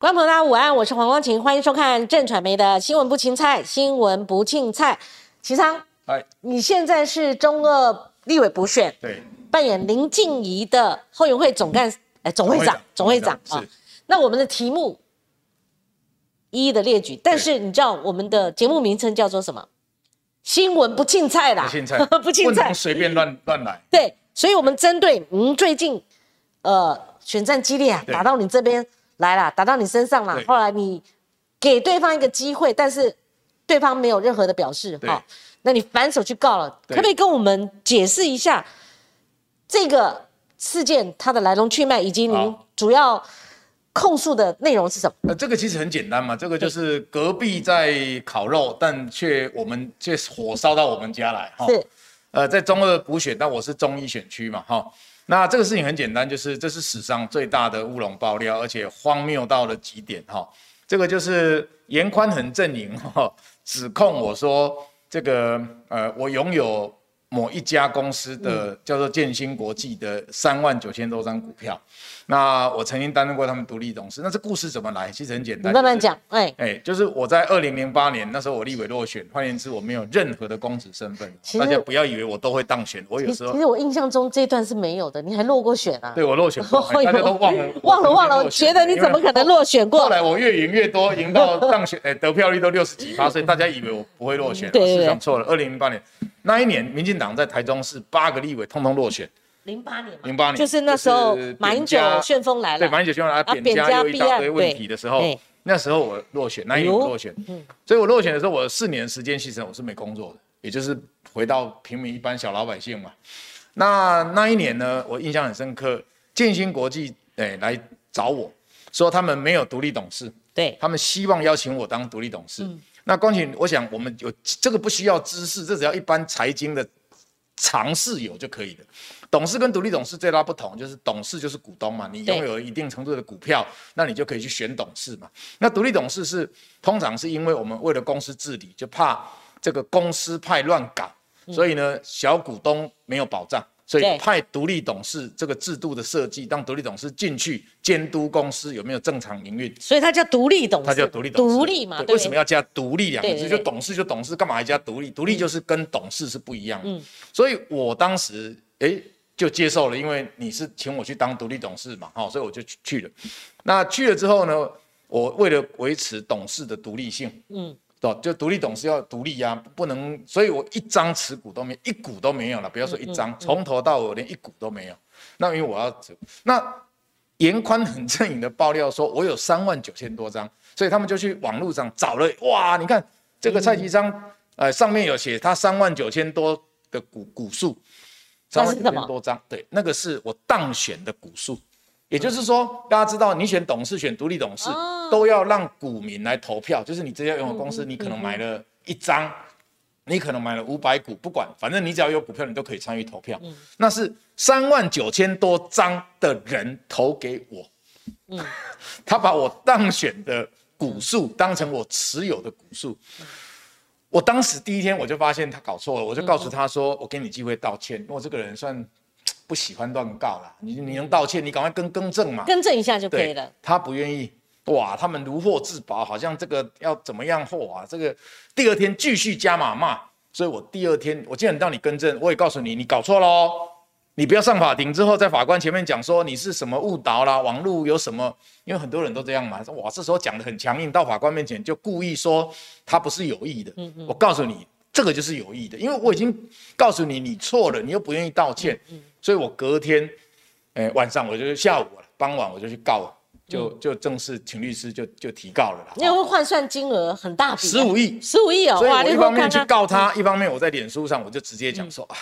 观众朋友大家午安，我是黄光琴，欢迎收看正传媒的新闻不青菜，新闻不青菜。齐昌，哎，你现在是中二立委补选，对，扮演林静怡的后援会总干，哎，总会长，总会长啊。那我们的题目一一的列举，但是你知道我们的节目名称叫做什么？新闻不青菜啦，不青 菜，不青菜，随便乱乱来。对，所以我们针对您最近，呃，选战激烈啊，打到你这边来了，打到你身上了。后来你给对方一个机会，但是对方没有任何的表示，哈，那你反手去告了，可不可以跟我们解释一下这个事件它的来龙去脉，以及您主要？控诉的内容是什么？呃，这个其实很简单嘛，这个就是隔壁在烤肉，但却我们却火烧到我们家来哈。是，呃，在中二补选，但我是中一选区嘛哈。那这个事情很简单，就是这是史上最大的乌龙爆料，而且荒谬到了极点哈。这个就是严宽恒阵营哈，指控我说这个呃，我拥有某一家公司的叫做建新国际的三万九千多张股票。那我曾经担任过他们独立董事。那这故事怎么来？其实很简单，慢慢讲。哎哎，就是我在二零零八年那时候我立委落选，换言之我没有任何的公职身份。大家不要以为我都会当选，我有时候其实我印象中这段是没有的。你还落过选啊？对我落选过，大家都忘了 忘了忘了。我觉得你怎么可能落选过？后来我越赢越多，赢到当选，哎，得票率都六十几趴，所以大家以为我不会落选。对，实上错了。二零零八年那一年，民进党在台中市八个立委通通落选。零八年，零八年就是那时候马英九旋风来了，对，马英九旋风来，扁家又一大堆问题的时候，那时候我落选，那一年落选，所以我落选的时候，我四年时间其实，我是没工作的，也就是回到平民一般小老百姓嘛。那那一年呢，我印象很深刻，建新国际哎来找我说他们没有独立董事，对。他们希望邀请我当独立董事。那光景，我想我们有这个不需要知识，这只要一般财经的常识有就可以了。董事跟独立董事最大不同就是，董事就是股东嘛，你拥有一定程度的股票，那你就可以去选董事嘛。那独立董事是通常是因为我们为了公司治理，就怕这个公司派乱搞，所以呢小股东没有保障，所以派独立董事这个制度的设计，让独立董事进去监督公司有没有正常营运，所以它叫独立董事，它叫独立董事，独立嘛？为什么要加独立两个字？就董事就董事，干嘛还加独立？独立就是跟董事是不一样的。所以我当时哎。就接受了，因为你是请我去当独立董事嘛，好，所以我就去去了。那去了之后呢，我为了维持董事的独立性，嗯，对，就独立董事要独立呀，不能，所以我一张持股都没，一股都没有了。不要说一张，从头到尾连一股都没有。那因为我要走，那严宽很正经的爆料说，我有三万九千多张，所以他们就去网络上找了，哇，你看这个蔡其章，呃，上面有写他三万九千多的股股数。三万九千多张，对，那个是我当选的股数，也就是说，大家知道，你选董事、选独立董事，都要让股民来投票，就是你这家拥有公司，你可能买了一张，你可能买了五百股，不管，反正你只要有股票，你都可以参与投票。那是三万九千多张的人投给我，嗯，他把我当选的股数当成我持有的股数。我当时第一天我就发现他搞错了，我就告诉他说：“我给你机会道歉，我这个人算不喜欢乱告了。你你能道歉，你赶快更更正嘛，更正一下就可以了。”他不愿意，哇，他们如获至宝，好像这个要怎么样货啊？这个第二天继续加码骂，所以我第二天我既然让你更正，我也告诉你，你搞错喽。你不要上法庭之后，在法官前面讲说你是什么误导啦，网络有什么？因为很多人都这样嘛，说哇，这时候讲的很强硬，到法官面前就故意说他不是有意的。嗯嗯。我告诉你，这个就是有意的，因为我已经告诉你你错了，你又不愿意道歉。嗯。所以我隔天，哎，晚上我就下午了，傍晚我就去告，就就正式请律师就就提告了啦。因为换算金额很大笔。十五亿。十五亿哦。所以我一方面去告他，一方面我在脸书上我就直接讲说啊。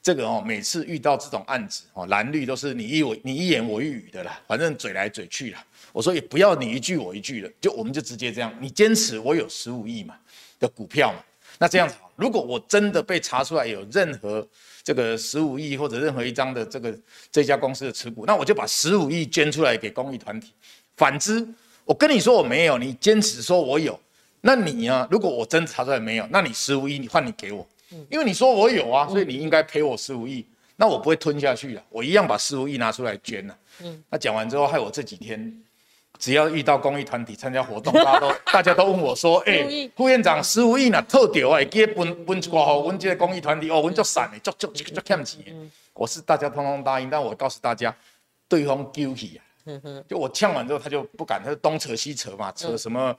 这个哦，每次遇到这种案子哦，蓝绿都是你一我你一言我一语的啦，反正嘴来嘴去啦。我说也不要你一句我一句的，就我们就直接这样。你坚持我有十五亿嘛的股票嘛，那这样子好。如果我真的被查出来有任何这个十五亿或者任何一张的这个这家公司的持股，那我就把十五亿捐出来给公益团体。反之，我跟你说我没有，你坚持说我有，那你呢？如果我真查出来没有，那你十五亿你换你给我。因为你说我有啊，所以你应该赔我十五亿，那我不会吞下去了，我一样把十五亿拿出来捐了。嗯，那讲完之后，害我这几天只要遇到公益团体参加活动，大家都 大家都问我说：“哎，副院长十五亿呢，特掉哎，给分分一挂好，我们这个公益团体哦，我们就散的，就就就就欠钱。”我是大家通通答应，但我告诉大家，对方丢弃啊，就我呛完之后，他就不敢，他就东扯西扯嘛，扯什么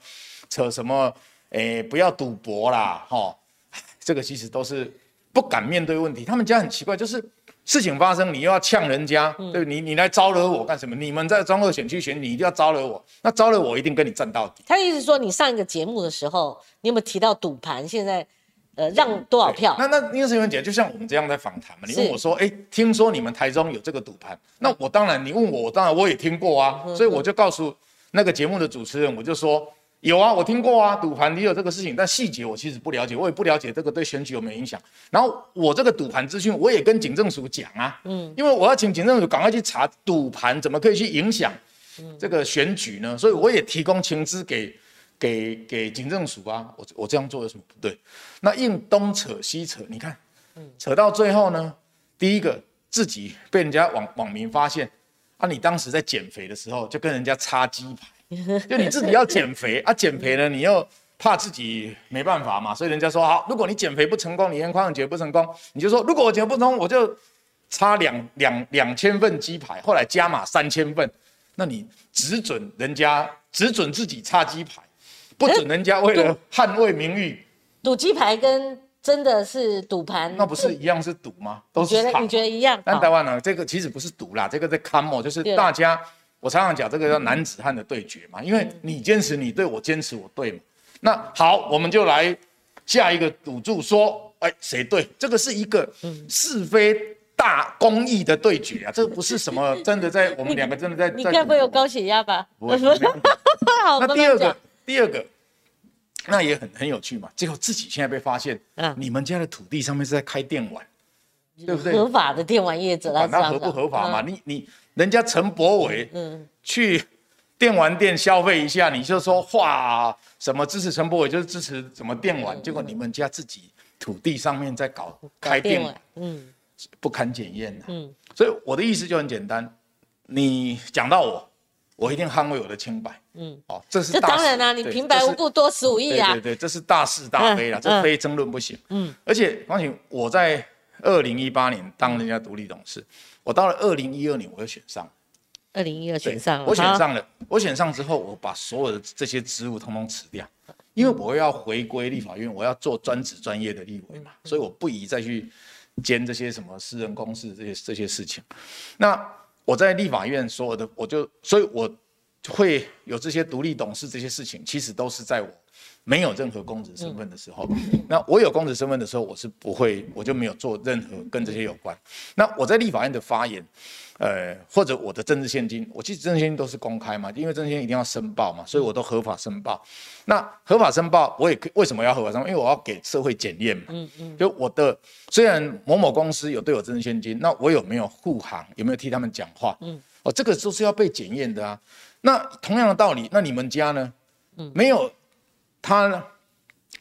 扯什么，哎，不要赌博啦，哈，这个其实都是不敢面对问题。他们家很奇怪，就是。事情发生，你又要呛人家，对你你来招惹我干什么？你们在中二选区选，你一定要招惹我，那招惹我一定跟你战到底。他意思说，你上一个节目的时候，你有没有提到赌盘？现在，呃，让多少票？那那因为是因为姐，就像我们这样在访谈嘛，你问我说，哎，听说你们台中有这个赌盘，那我当然，你问我，我当然我也听过啊，所以我就告诉那个节目的主持人，我就说。有啊，我听过啊，赌盘也有这个事情，但细节我其实不了解，我也不了解这个对选举有没有影响。然后我这个赌盘资讯，我也跟警政署讲啊，嗯，因为我要请警政署赶快去查赌盘怎么可以去影响这个选举呢？所以我也提供情资给给给警政署啊，我我这样做有什么不对？那硬东扯西扯，你看，扯到最后呢，第一个自己被人家网网民发现，啊，你当时在减肥的时候就跟人家插鸡排。就你自己要减肥啊，减肥呢，你又怕自己没办法嘛，所以人家说好，如果你减肥不成功，你连宽减不成功，你就说如果我减不成功，我就差两两两千份鸡排，后来加码三千份，那你只准人家只准自己差鸡排，不准人家为了捍卫名誉赌鸡排跟真的是赌盘，那不是一样是赌吗？都是你觉得一样？但台湾呢，这个其实不是赌啦，这个在看嘛，就是大家。我常常讲这个叫男子汉的对决嘛，因为你坚持你对，我坚持我对嘛。那好，我们就来下一个赌注，说，哎，谁对？这个是一个是非大公益的对决啊，这个不是什么 真的在我们两个真的在。你该不会有高血压吧？不会。那第二个，第二个，那也很很有趣嘛。结果自己现在被发现，你们家的土地上面是在开电玩，对不对？合法的电玩业者，管他合不合法嘛？你你。人家陈柏伟去电玩店消费一下，你就说哇，什么支持陈柏伟就是支持什么电玩，结果你们家自己土地上面在搞开电玩，嗯，不堪检验的，嗯，所以我的意思就很简单，你讲到我，我一定捍卫我的清白，嗯，哦，这是当然啦，你平白无故多十五亿啊，对对，这是大是大非啦，这非争论不行，嗯，而且王景，我在二零一八年当人家独立董事。我到了二零一二年，我又选上。二零一二选上了，我选上了。我选上之后，我把所有的这些职务通通辞掉，因为我要回归立法院，我要做专职专业的立委嘛，所以我不宜再去兼这些什么私人公事这些这些事情。那我在立法院所有的，我就所以我会有这些独立董事这些事情，其实都是在我。没有任何公职身份的时候，那我有公职身份的时候，我是不会，我就没有做任何跟这些有关。那我在立法院的发言，呃，或者我的政治现金，我其实政治现金都是公开嘛，因为政治现金一定要申报嘛，所以我都合法申报。那合法申报，我也可为什么要合法申报？因为我要给社会检验嘛。嗯嗯。就我的虽然某某公司有对我政治现金，那我有没有护航？有没有替他们讲话？嗯。哦，这个都是要被检验的啊。那同样的道理，那你们家呢？嗯，没有。他呢，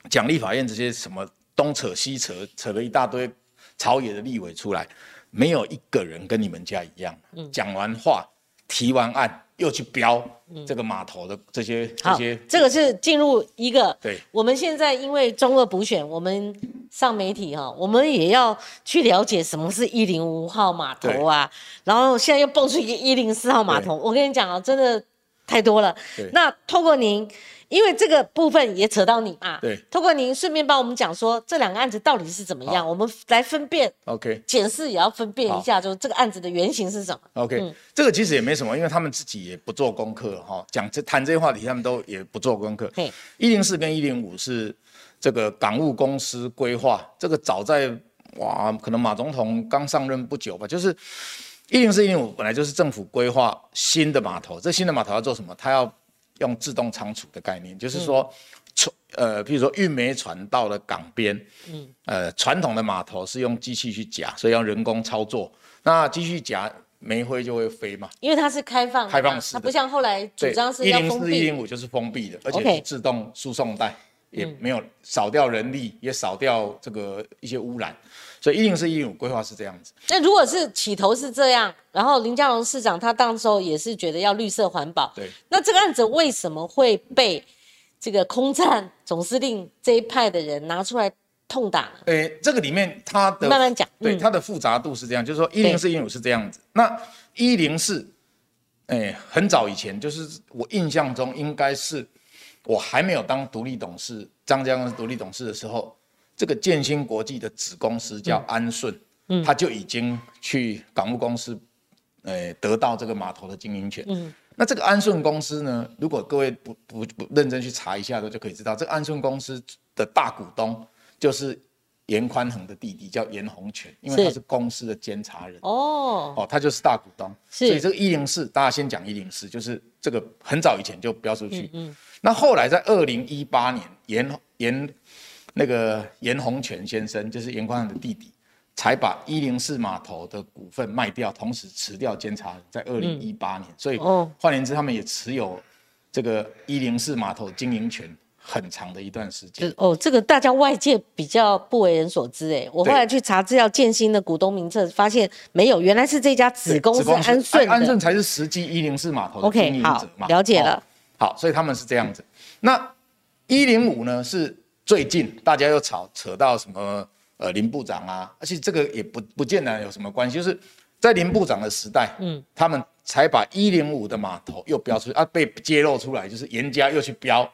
讲立法院这些什么东扯西扯，扯了一大堆朝野的立委出来，没有一个人跟你们家一样，讲完话提完案又去标这个码头的这些这些。这个是进入一个。对。我们现在因为中二补选，我们上媒体哈，我们也要去了解什么是一零五号码头啊，然后现在又蹦出一个一零四号码头，我跟你讲啊，真的太多了。那透过您。因为这个部分也扯到你嘛，对，通过您顺便帮我们讲说这两个案子到底是怎么样，我们来分辨，OK，检视也要分辨一下，就是这个案子的原型是什么，OK，这个其实也没什么，因为他们自己也不做功课哈，讲这谈这些话题，他们都也不做功课。一零四跟一零五是这个港务公司规划，这个早在哇，可能马总统刚上任不久吧，就是一零四一零五本来就是政府规划新的码头，这新的码头要做什么？他要用自动仓储的概念，就是说，船呃，比如说运煤船到了港边，嗯，呃，传统的码头是用机器去夹，所以要人工操作。那机器夹煤灰就会飞嘛，因为它是开放，开放式，它不像后来主张是。一零四、一零五就是封闭的，而且是自动输送带，也没有少掉人力，也少掉这个一些污染。所以一零四一零五规划是这样子。那如果是起头是这样，然后林佳龙市长他当时候也是觉得要绿色环保，对。那这个案子为什么会被这个空战总司令这一派的人拿出来痛打呢？诶，这个里面他的慢慢讲，对它的复杂度是这样，就是说一零四一零五是这样子，那一零四，诶，很早以前就是我印象中应该是我还没有当独立董事，张家公独立董事的时候。这个建新国际的子公司叫安顺，嗯，他就已经去港务公司，呃，得到这个码头的经营权。嗯，那这个安顺公司呢，如果各位不不不认真去查一下，的就可以知道，这个安顺公司的大股东就是严宽恒的弟弟，叫严洪全，因为他是公司的监察人。哦，哦，他就是大股东。所以这个一零四，大家先讲一零四，就是这个很早以前就标出去。嗯，那后来在二零一八年，严严。那个严洪全先生就是严宽的弟弟，才把一零四码头的股份卖掉，同时辞掉监察人，在二零一八年，所以换言之，他们也持有这个一零四码头经营权很长的一段时间。哦，这个大家外界比较不为人所知哎，我后来去查资料，建新的股东名册发现没有，原来是这家子公司安顺，安顺才是实际一零四码头的经营者嘛。了解了。好，所以他们是这样子。那一零五呢是？最近大家又吵扯到什么呃林部长啊，而且这个也不不见得有什么关系，就是在林部长的时代，嗯，他们才把一零五的码头又标出啊，被揭露出来，就是严家又去标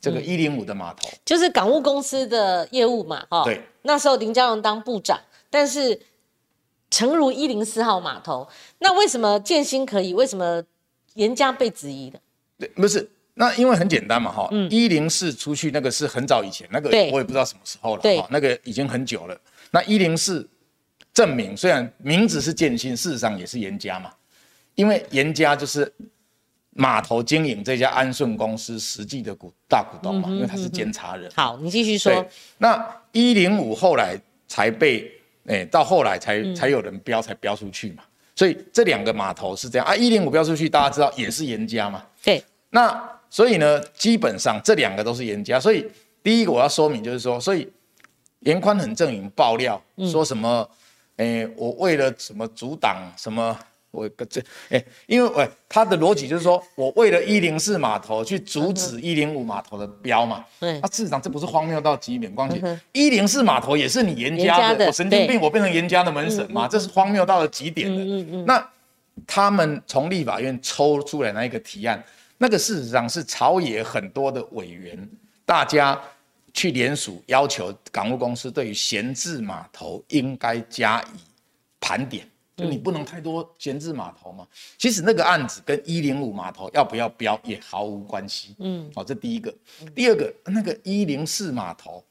这个一零五的码头，就是港务公司的业务嘛，哈，对，那时候林佳荣当部长，但是诚如一零四号码头，那为什么建新可以，为什么严家被质疑的？对，不是。那因为很简单嘛，哈，一零四出去那个是很早以前，那个我也不知道什么时候了，哈，那个已经很久了。那一零四证明，虽然名字是建新，事实上也是严家嘛，因为严家就是码头经营这家安顺公司实际的股大股东嘛，因为他是监察人。好，你继续说。那一零五后来才被，哎，到后来才才有人标，才标出去嘛。所以这两个码头是这样啊，一零五标出去，大家知道也是严家嘛。对，那。所以呢，基本上这两个都是严家。所以第一个我要说明就是说，所以严宽很正营爆料说什么，哎，我为了什么阻挡什么，我这哎，因为喂他的逻辑就是说我为了一零四码头去阻止一零五码头的标嘛。对。那事实上这不是荒谬到极点？况且一零四码头也是你严家的，我神经病，我变成严家的门神嘛？这是荒谬到了极点的。嗯嗯。那他们从立法院抽出来那一个提案。那个事实上是朝野很多的委员，大家去联署要求港务公司对于闲置码头应该加以盘点，就你不能太多闲置码头嘛。其实那个案子跟一零五码头要不要标也毫无关系。嗯，好，这第一个。第二个，那个一零四码头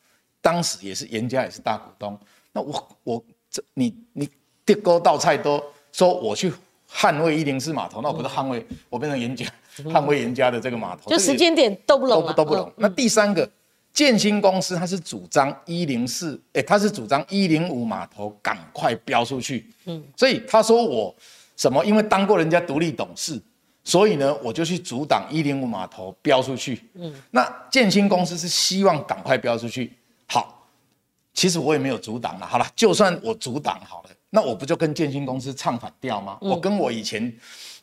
当时也是严家也是大股东，那我我这你你地沟倒菜都说我去捍卫一零四码头，那我不是捍卫我变成严家。捍卫人家的这个码头，就时间点都不拢都不拢。那第三个建新公司，它是主张一零四，哎，它是主张一零五码头赶快标出去。嗯，所以他说我什么？因为当过人家独立董事，所以呢，我就去阻挡一零五码头标出去。嗯，那建新公司是希望赶快标出去。好，其实我也没有阻挡了。好了，就算我阻挡好了，那我不就跟建新公司唱反调吗？我跟我以前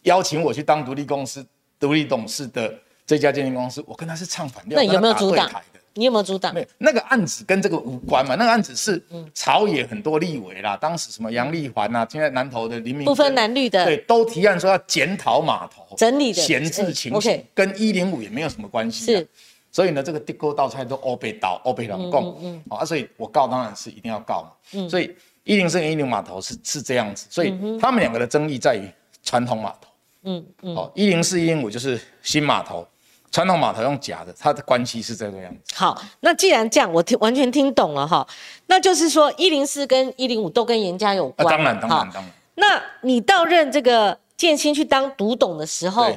邀请我去当独立公司。独立董事的这家鉴定公司，我跟他是唱反调，那有没有阻挡？你有没有阻挡？没有，那个案子跟这个无关嘛。那个案子是朝野很多立委啦，当时什么杨丽环啊，现在南投的林明不分蓝绿的，对，都提案说要检讨码头整理的闲置情形，跟一零五也没有什么关系。是，所以呢，这个地沟倒菜都欧被倒，欧被两供，嗯嗯，啊，所以我告当然是一定要告嘛。嗯，所以一零四跟一零码头是是这样子，所以他们两个的争议在于传统码头。嗯嗯，好，一零四一零五就是新码头，传统码头用假的，它的关系是这个样子。好，那既然这样，我听完全听懂了哈，那就是说一零四跟一零五都跟严家有关。当然当然当然。那你到任这个建新去当独董的时候，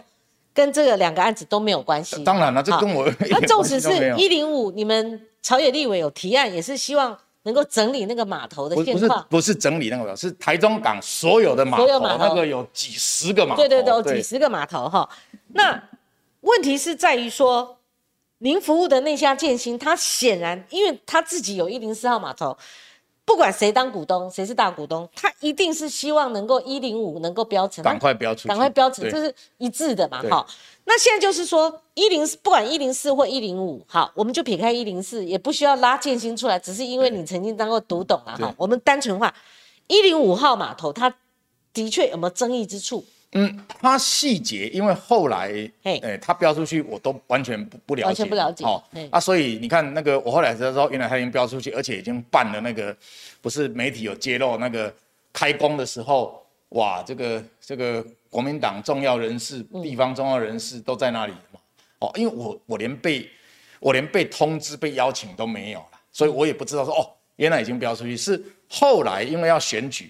跟这个两个案子都没有关系。当然了，这跟我 那纵使是一零五，你们朝野立委有提案，也是希望。能够整理那个码头的现况，不是整理那个，是台中港所有的码头，那个有几十个码头，对对对，几十个码头哈。那问题是在于说，您服务的那家建新，它显然因为它自己有一零四号码头，不管谁当股东，谁是大股东，他一定是希望能够一零五能够标成，赶快标出，赶快标成，这是一致的嘛？好，那现在就是说一零四，不管一零四或一零五，好，我们就撇开一零四，也不需要拉建新出来，只是因为你曾经当过独董啊，哈，我们单纯化一零五号码头，它的确有没有争议之处？嗯，它细节，因为后来，哎，它标出去，我都完全不不了解，完全不了解。哦，啊，所以你看那个，我后来才知道，原来它已经标出去，而且已经办了那个，不是媒体有揭露那个开工的时候，哇，这个这个国民党重要人士、地方重要人士都在那里嘛。哦，因为我我连被我连被通知、被邀请都没有了，所以我也不知道说，哦，原来已经标出去，是后来因为要选举。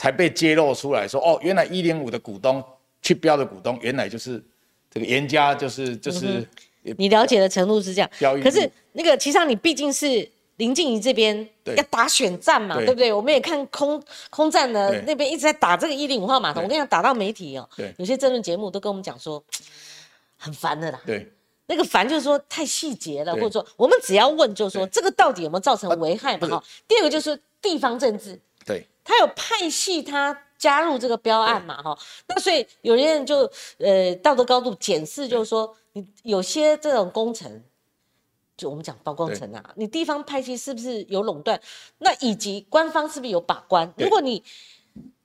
才被揭露出来说，哦，原来一零五的股东去标的股东，原来就是这个严家，就是就是。你了解的程度是这样。可是那个其实你毕竟是林静怡这边要打选战嘛，对不对？我们也看空空战的那边一直在打这个一零五号码头，我跟你讲，打到媒体哦，有些争论节目都跟我们讲说很烦的啦。对。那个烦就是说太细节了，或者说我们只要问，就是说这个到底有没有造成危害嘛？哈。第二个就是地方政治。对。他有派系，他加入这个标案嘛，哈，那所以有些人就呃道德高度检视，就是说你有些这种工程，就我们讲包工程啊，你地方派系是不是有垄断？那以及官方是不是有把关？如果你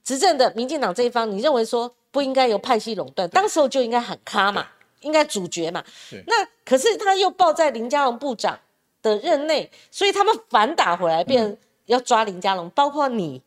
执政的民进党这一方，你认为说不应该由派系垄断，当时候就应该喊卡嘛，应该主角嘛。那可是他又报在林佳龙部长的任内，所以他们反打回来，变要抓林佳龙，包括你。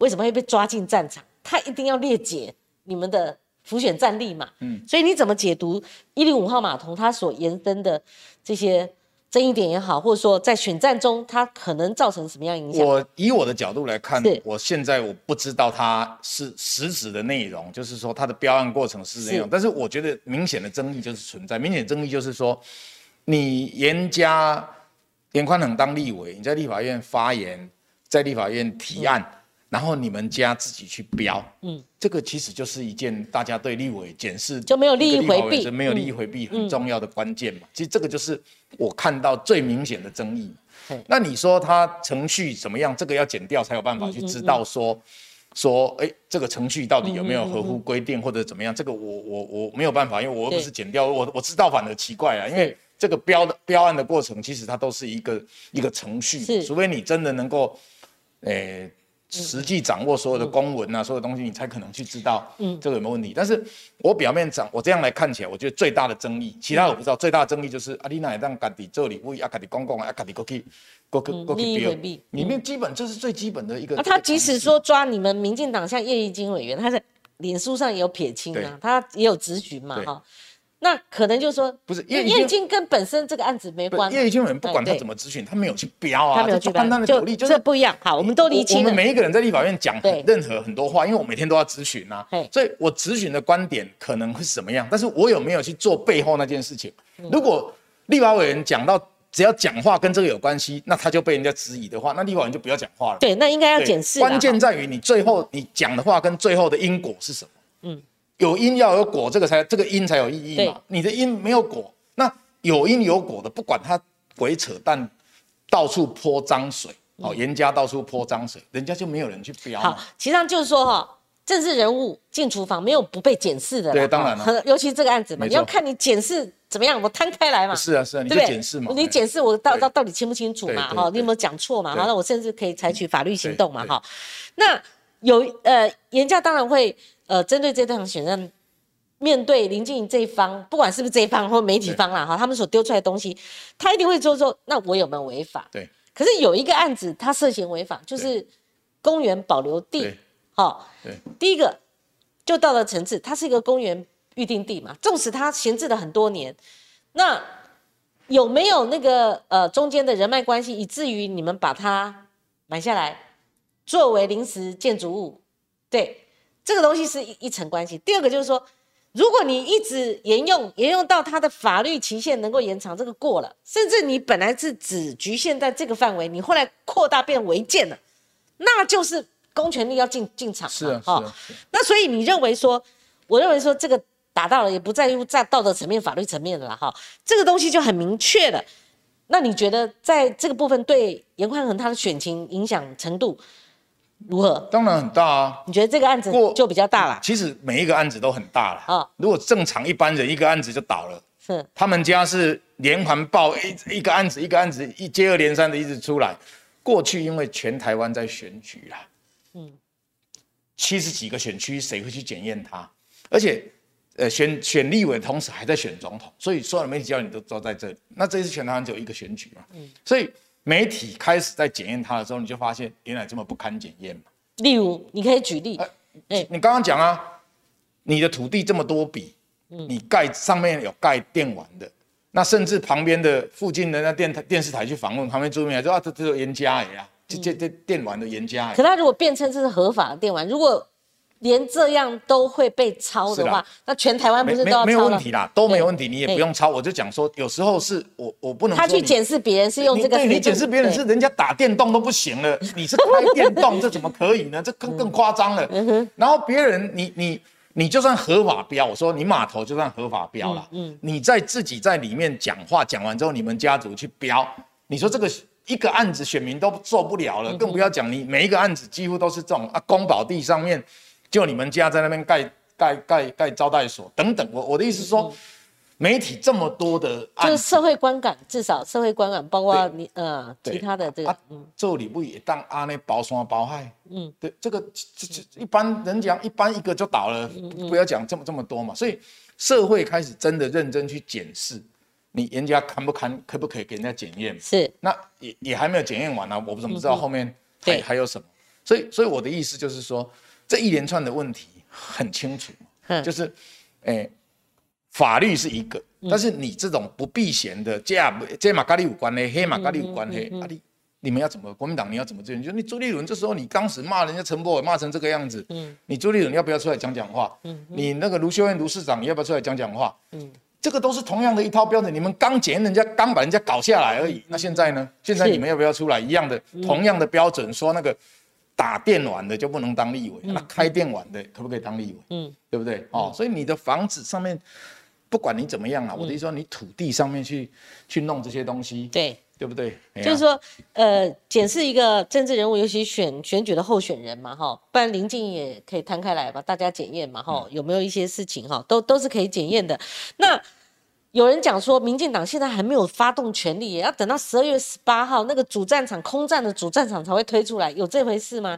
为什么会被抓进战场？他一定要列解你们的浮选战力嘛？嗯，所以你怎么解读一零五号码头它所延伸的这些争议点也好，或者说在选战中它可能造成什么样影响？我以我的角度来看，我现在我不知道它是实质的内容，就是说它的标案过程是这样。但是我觉得明显的争议就是存在，明显争议就是说，你严家严宽恒当立委，你在立法院发言，在立法院提案。然后你们家自己去标，嗯，这个其实就是一件大家对立委检视就没有利益回避，没有利益回避很重要的关键嘛。其实这个就是我看到最明显的争议。那你说他程序怎么样？这个要剪掉才有办法去知道说说，哎，这个程序到底有没有合乎规定或者怎么样？这个我我我没有办法，因为我又不是剪掉，我我知道反而奇怪啊，因为这个标的标案的过程其实它都是一个一个程序，除非你真的能够，诶。实际掌握所有的公文啊，所有东西，你才可能去知道嗯这个有没有问题。但是我表面上我这样来看起来，我觉得最大的争议，其他我不知道。最大的争议就是阿丽娜也让家己这里为阿家己公共阿家己过去过去过去标，里面基本这是最基本的一个。他即使说抓你们民进党像叶一金委员，他在脸书上也有撇清啊，他也有咨询嘛，哈。那可能就是说，不是叶叶金跟本身这个案子没关。叶金人不管他怎么咨询，他没有去标啊，他没有去判断的独立，就是不一样。好，我们都理清我们每一个人在立法院讲任何很多话，因为我每天都要咨询呐，所以我咨询的观点可能会是什么样，但是我有没有去做背后那件事情？如果立法委员讲到只要讲话跟这个有关系，那他就被人家质疑的话，那立法委员就不要讲话了。对，那应该要检视。关键在于你最后你讲的话跟最后的因果是什么？嗯。有因要有果，这个才这个因才有意义嘛。你的因没有果，那有因有果的，不管他鬼扯淡，到处泼脏水，哦，严家到处泼脏水，人家就没有人去标。好，其实上就是说哈，政治人物进厨房没有不被检视的。对，当然了。尤其这个案子嘛，你要看你检视怎么样，我摊开来嘛。是啊，是啊，你就检视嘛。你检视我到到到底清不清楚嘛？哈，你有没有讲错嘛？好，那我甚至可以采取法律行动嘛？哈，那有呃，严家当然会。呃，针对这场选战，面对林静怡这一方，不管是不是这一方或媒体方啦，哈，他们所丢出来的东西，他一定会说说，那我有没有违法？对。可是有一个案子，他涉嫌违法，就是公园保留地，好，对。第一个就到了层次，它是一个公园预定地嘛，纵使它闲置了很多年，那有没有那个呃中间的人脉关系，以至于你们把它买下来作为临时建筑物？对。这个东西是一一层关系。第二个就是说，如果你一直沿用，沿用到它的法律期限能够延长，这个过了，甚至你本来是只局限在这个范围，你后来扩大变违建了，那就是公权力要进进场了。是啊，那所以你认为说，我认为说这个达到了，也不在乎在道德层面、法律层面的了哈。这个东西就很明确的，那你觉得在这个部分对严宽恒他的选情影响程度如何？当然很大啊。你觉得这个案子就比较大了？其实每一个案子都很大了啊。如果正常一般人一个案子就倒了，是他们家是连环爆一一个案子一个案子一接二连三的一直出来。过去因为全台湾在选举啦，嗯，七十几个选区谁会去检验他？而且。呃，选选立委同时还在选总统，所以所有的媒体焦点都都在这里。那这一次全台湾只有一个选举嘛，嗯，所以媒体开始在检验他的时候，你就发现原来这么不堪检验嘛。例如，你可以举例，哎，你刚刚讲啊，你的土地这么多笔，嗯，你盖上面有盖电网的，那甚至旁边的附近的那电台电视台去访问旁边住民，说啊，这这严家哎呀，这这这电网的严家。可他如果辩称这是合法的电网，如果连这样都会被抄的话，那全台湾不是都要抄没有问题啦，都没有问题，你也不用抄。我就讲说，有时候是我我不能。他去检视别人是用这个。对，你检视别人是人家打电动都不行了，你是开电动，这怎么可以呢？这更更夸张了。然后别人，你你你就算合法标，我说你码头就算合法标了。嗯。你在自己在里面讲话，讲完之后，你们家族去标，你说这个一个案子选民都做不了了，更不要讲你每一个案子几乎都是这种啊公保地上面。就你们家在那边盖盖盖盖招待所等等，我我的意思是说，媒体这么多的，就是社会观感，至少社会观感，包括你呃其他的这个，这里不也当阿那包山包海？嗯，对，这个这这一般人讲，一般一个就倒了，不要讲这么这么多嘛。所以社会开始真的认真去检视，你人家看不看，可不可以给人家检验？是，那也也还没有检验完呢，我怎么知道后面还还有什么？所以所以我的意思就是说。这一连串的问题很清楚，就是，诶，法律是一个，但是你这种不避嫌的，这这马咖喱有关的，黑马咖喱有关系，啊你你们要怎么国民党你要怎么这样？就你朱立伦这时候你当时骂人家陈柏伟骂成这个样子，嗯，你朱立伦要不要出来讲讲话？嗯，你那个卢秀燕卢市长你要不要出来讲讲话？嗯，这个都是同样的一套标准，你们刚检人家刚把人家搞下来而已，那现在呢？现在你们要不要出来一样的同样的标准说那个？打电玩的就不能当立委，那开电玩的可不可以当立委？嗯，对不对？哦，所以你的房子上面，不管你怎么样啊，我的意思说，你土地上面去去弄这些东西，对，对不对？就是说，呃，检视一个政治人物，尤其选选举的候选人嘛，哈，不然林静也可以摊开来吧，大家检验嘛，哈，有没有一些事情哈，都都是可以检验的。那。有人讲说，民进党现在还没有发动全力，要等到十二月十八号那个主战场空战的主战场才会推出来，有这回事吗？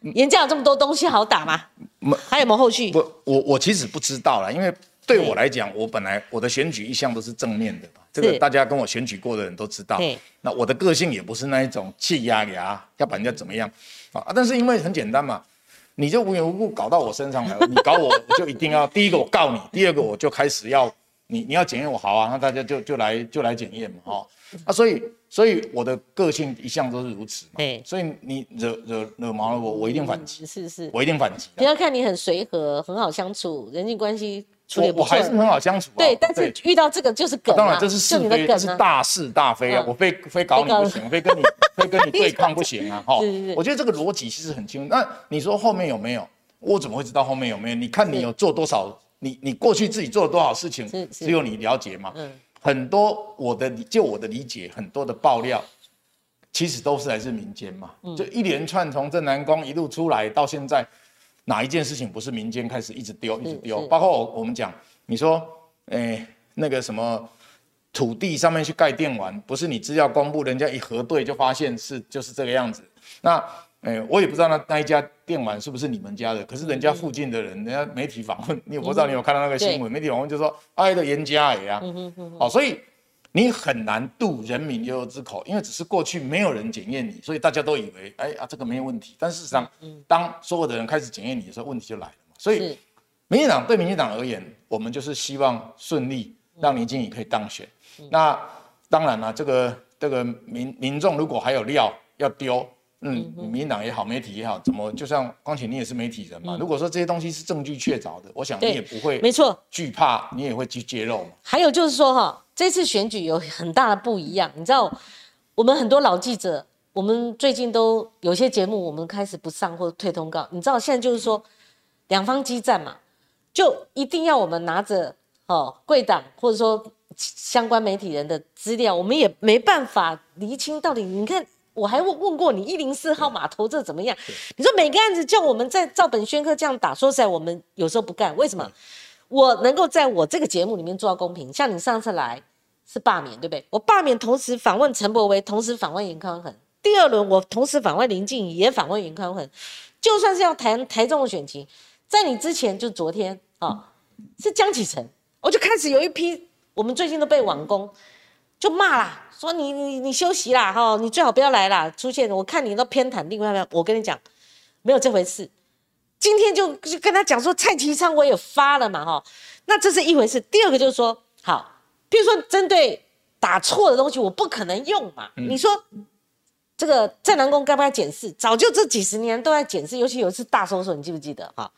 严家有这么多东西好打吗？没，还有没有后续？不，我我其实不知道了，因为对我来讲，我本来我的选举一向都是正面的，这个大家跟我选举过的人都知道。那我的个性也不是那一种气压压要把人家怎么样啊，但是因为很简单嘛，你就无缘无故搞到我身上来，你搞我，我就一定要 第一个我告你，第二个我就开始要。你你要检验我好啊，那大家就就来就来检验嘛，哈啊，所以所以我的个性一向都是如此嘛，对，所以你惹惹惹毛了我，我一定反击，是是，我一定反击。不要看你很随和，很好相处，人际关系处理不错，我还是很好相处。对，但是遇到这个就是梗，当然这是是非，这是大是大非啊，我非非搞你不行，非跟你非跟你对抗不行啊，哈。我觉得这个逻辑其实很清楚。那你说后面有没有？我怎么会知道后面有没有？你看你有做多少？你你过去自己做了多少事情，只有你了解嘛？嗯，很多我的就我的理解，很多的爆料，其实都是来自民间嘛。就一连串从正南宫一路出来到现在，哪一件事情不是民间开始一直丢一直丢？包括我我们讲，你说，哎，那个什么土地上面去盖电玩，不是你资料公布，人家一核对就发现是就是这个样子。那哎，我也不知道那那一家电玩是不是你们家的，可是人家附近的人，人家媒体访问，你我不知道你有看到那个新闻，媒体访问就说挨的严家也啊，好，所以你很难度人民悠悠之口，因为只是过去没有人检验你，所以大家都以为，哎啊这个没有问题，但事实上，当所有的人开始检验你的时候，问题就来了嘛。所以，民进党对民进党而言，我们就是希望顺利让林经理可以当选。那当然了，这个这个民民众如果还有料要丢。嗯，民进党也好，媒体也好，怎么就像光且你也是媒体人嘛？如果说这些东西是证据确凿的，我想你也不会没错惧怕，你也会去揭露嘛。还有就是说哈，这次选举有很大的不一样，你知道，我们很多老记者，我们最近都有些节目我们开始不上或者退通告，你知道现在就是说两方激战嘛，就一定要我们拿着哦贵党或者说相关媒体人的资料，我们也没办法厘清到底。你看，我还问问过你一零四号码头这怎么样？你说每个案子叫我们在照本宣科这样打，说实在，我们有时候不干。为什么？我能够在我这个节目里面做到公平。像你上次来是罢免，对不对？我罢免同时访问陈柏维，同时访问严康恒。第二轮我同时访问林静怡，也访问严康恒。就算是要谈台中的选情，在你之前就昨天啊，是江启臣，我就开始有一批。我们最近都被网工就骂啦，说你你你休息啦哈，你最好不要来啦。出现我看你都偏袒另外一我跟你讲，没有这回事。今天就就跟他讲说，蔡其昌我也发了嘛哈，那这是一回事。第二个就是说，好，比如说针对打错的东西，我不可能用嘛。你说这个在南宫该不该检视？早就这几十年都在检视，尤其有一次大搜索，你记不记得哈？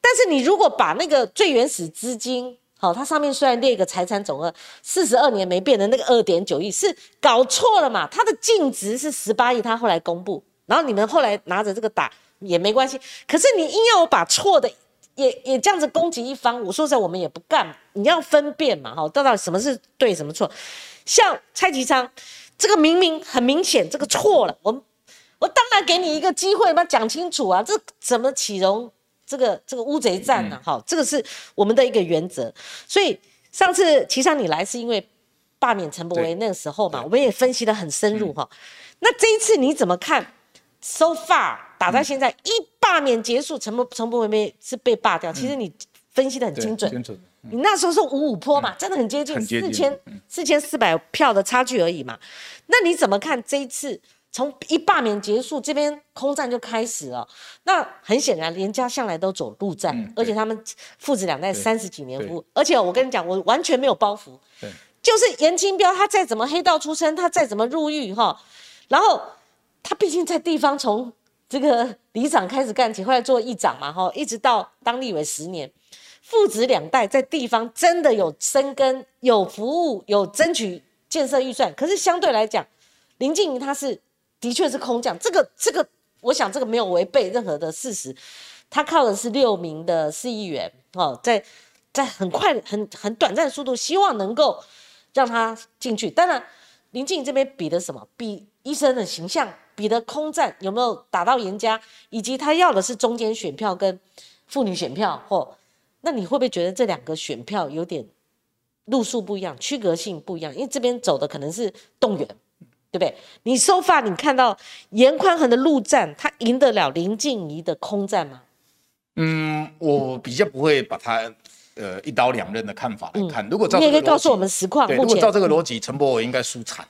但是你如果把那个最原始资金，哦，它上面虽然列一个财产总额四十二年没变的那个二点九亿是搞错了嘛？它的净值是十八亿，它后来公布，然后你们后来拿着这个打也没关系。可是你硬要我把错的也也这样子攻击一方，我说实在我们也不干。你要分辨嘛，哈，到底什么是对，什么错？像蔡其昌这个明明很明显这个错了，我我当然给你一个机会，把讲清楚啊，这怎么启容？这个这个乌贼战呢？好，这个是我们的一个原则。所以上次齐上你来是因为罢免陈柏维那个时候嘛，我们也分析的很深入哈。那这一次你怎么看？So far 打到现在一罢免结束，陈柏陈柏维没是被罢掉。其实你分析的很精准，你那时候是五五坡嘛，真的很接近四千四千四百票的差距而已嘛。那你怎么看这一次？从一罢免结束，这边空战就开始了。那很显然，连家向来都走陆战，而且他们父子两代三十几年夫。而且我跟你讲，我完全没有包袱。对，就是严清标，他再怎么黑道出身，他再怎么入狱哈，然后他毕竟在地方从这个里长开始干起，后来做议长嘛哈，一直到当立委十年，父子两代在地方真的有生根、有服务、有争取建设预算。可是相对来讲，林静怡她是。的确是空降，这个这个，我想这个没有违背任何的事实。他靠的是六名的市议员，哦，在在很快、很很短暂的速度，希望能够让他进去。当然，林静这边比的什么？比医生的形象，比的空战有没有打到严家，以及他要的是中间选票跟妇女选票。嚯，那你会不会觉得这两个选票有点路数不一样，区隔性不一样？因为这边走的可能是动员。对不对？你收发，你看到严宽恒的陆战，他赢得了林静怡的空战吗？嗯，我比较不会把他呃一刀两刃的看法来看。如果照你也可以告诉我们实况。对，如果照这个逻辑，陈柏伟应该输惨。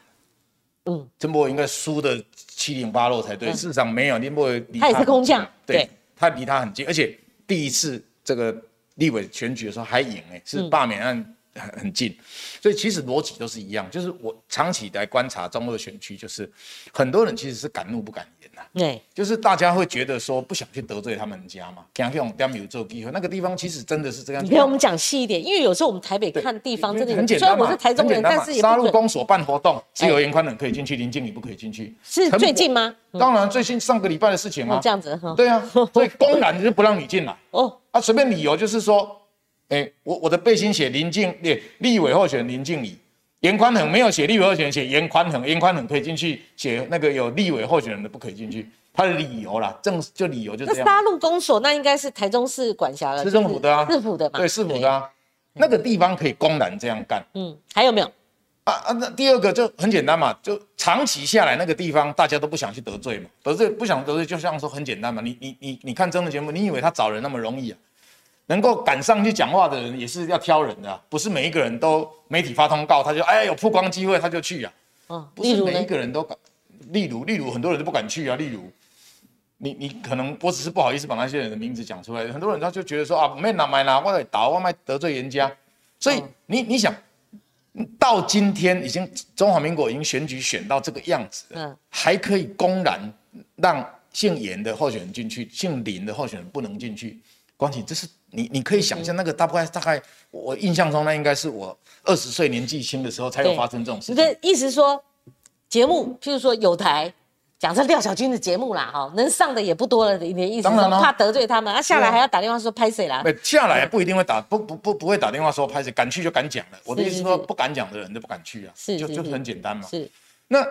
嗯，陈柏伟应该输的七零八落才对。事实上没有，林柏伟他也是空降，对，他离他很近，而且第一次这个立委选举的时候还赢哎，是罢免案。很很近，所以其实逻辑都是一样，就是我长期来观察中二选区，就是很多人其实是敢怒不敢言呐。对，就是大家会觉得说不想去得罪他们家嘛，这样这种点有做机会，那个地方其实真的是这样。你跟我们讲细一点，因为有时候我们台北看地方真的很简单虽然我是台中人，但是杀戮公所办活动，只有严宽人可以进去，林经理不可以进去。是最近吗？当然，最近上个礼拜的事情啊。这样子哈。对啊，所以公然就不让你进来。哦。啊，随便理由就是说。哎，我我的背心写林静立立委候选人林静怡，严宽恒没有写立委候选人，写严宽恒，严宽恒可以进去，写那个有立委候选人的不可以进去，他的理由啦，正就理由就这样。那沙鹿公所那应该是台中市管辖的，市政府的啊，市府的嘛，对，市府的啊，那个地方可以公然这样干。嗯，还有没有？啊啊，那第二个就很简单嘛，就长期下来那个地方大家都不想去得罪嘛，得罪不想得罪，就像说很简单嘛，你你你你看真的节目，你以为他找人那么容易啊？能够赶上去讲话的人也是要挑人的，不是每一个人都媒体发通告他就哎有曝光机会他就去啊，嗯，不是每一个人都敢，例如例如很多人都不敢去啊，例如。你你可能我只是不好意思把那些人的名字讲出来，很多人他就觉得说啊没拿买拿我打我卖得罪人家，所以你你想到今天已经中华民国已经选举选到这个样子，嗯，还可以公然让姓严的候选人进去，姓林的候选人不能进去。光景，这是你你可以想象那个大概大概我印象中那应该是我二十岁年纪轻的时候才有发生这种事。你的意思说，节目譬如说有台讲这廖小军的节目啦，哈，能上的也不多了，你的意思当然怕得罪他们，啊，下来还要打电话说拍谁啦？下来不一定会打，不不不不会打电话说拍谁，敢去就敢讲了。我的意思说，不敢讲的人都不敢去啊，是就就是很简单嘛。是。那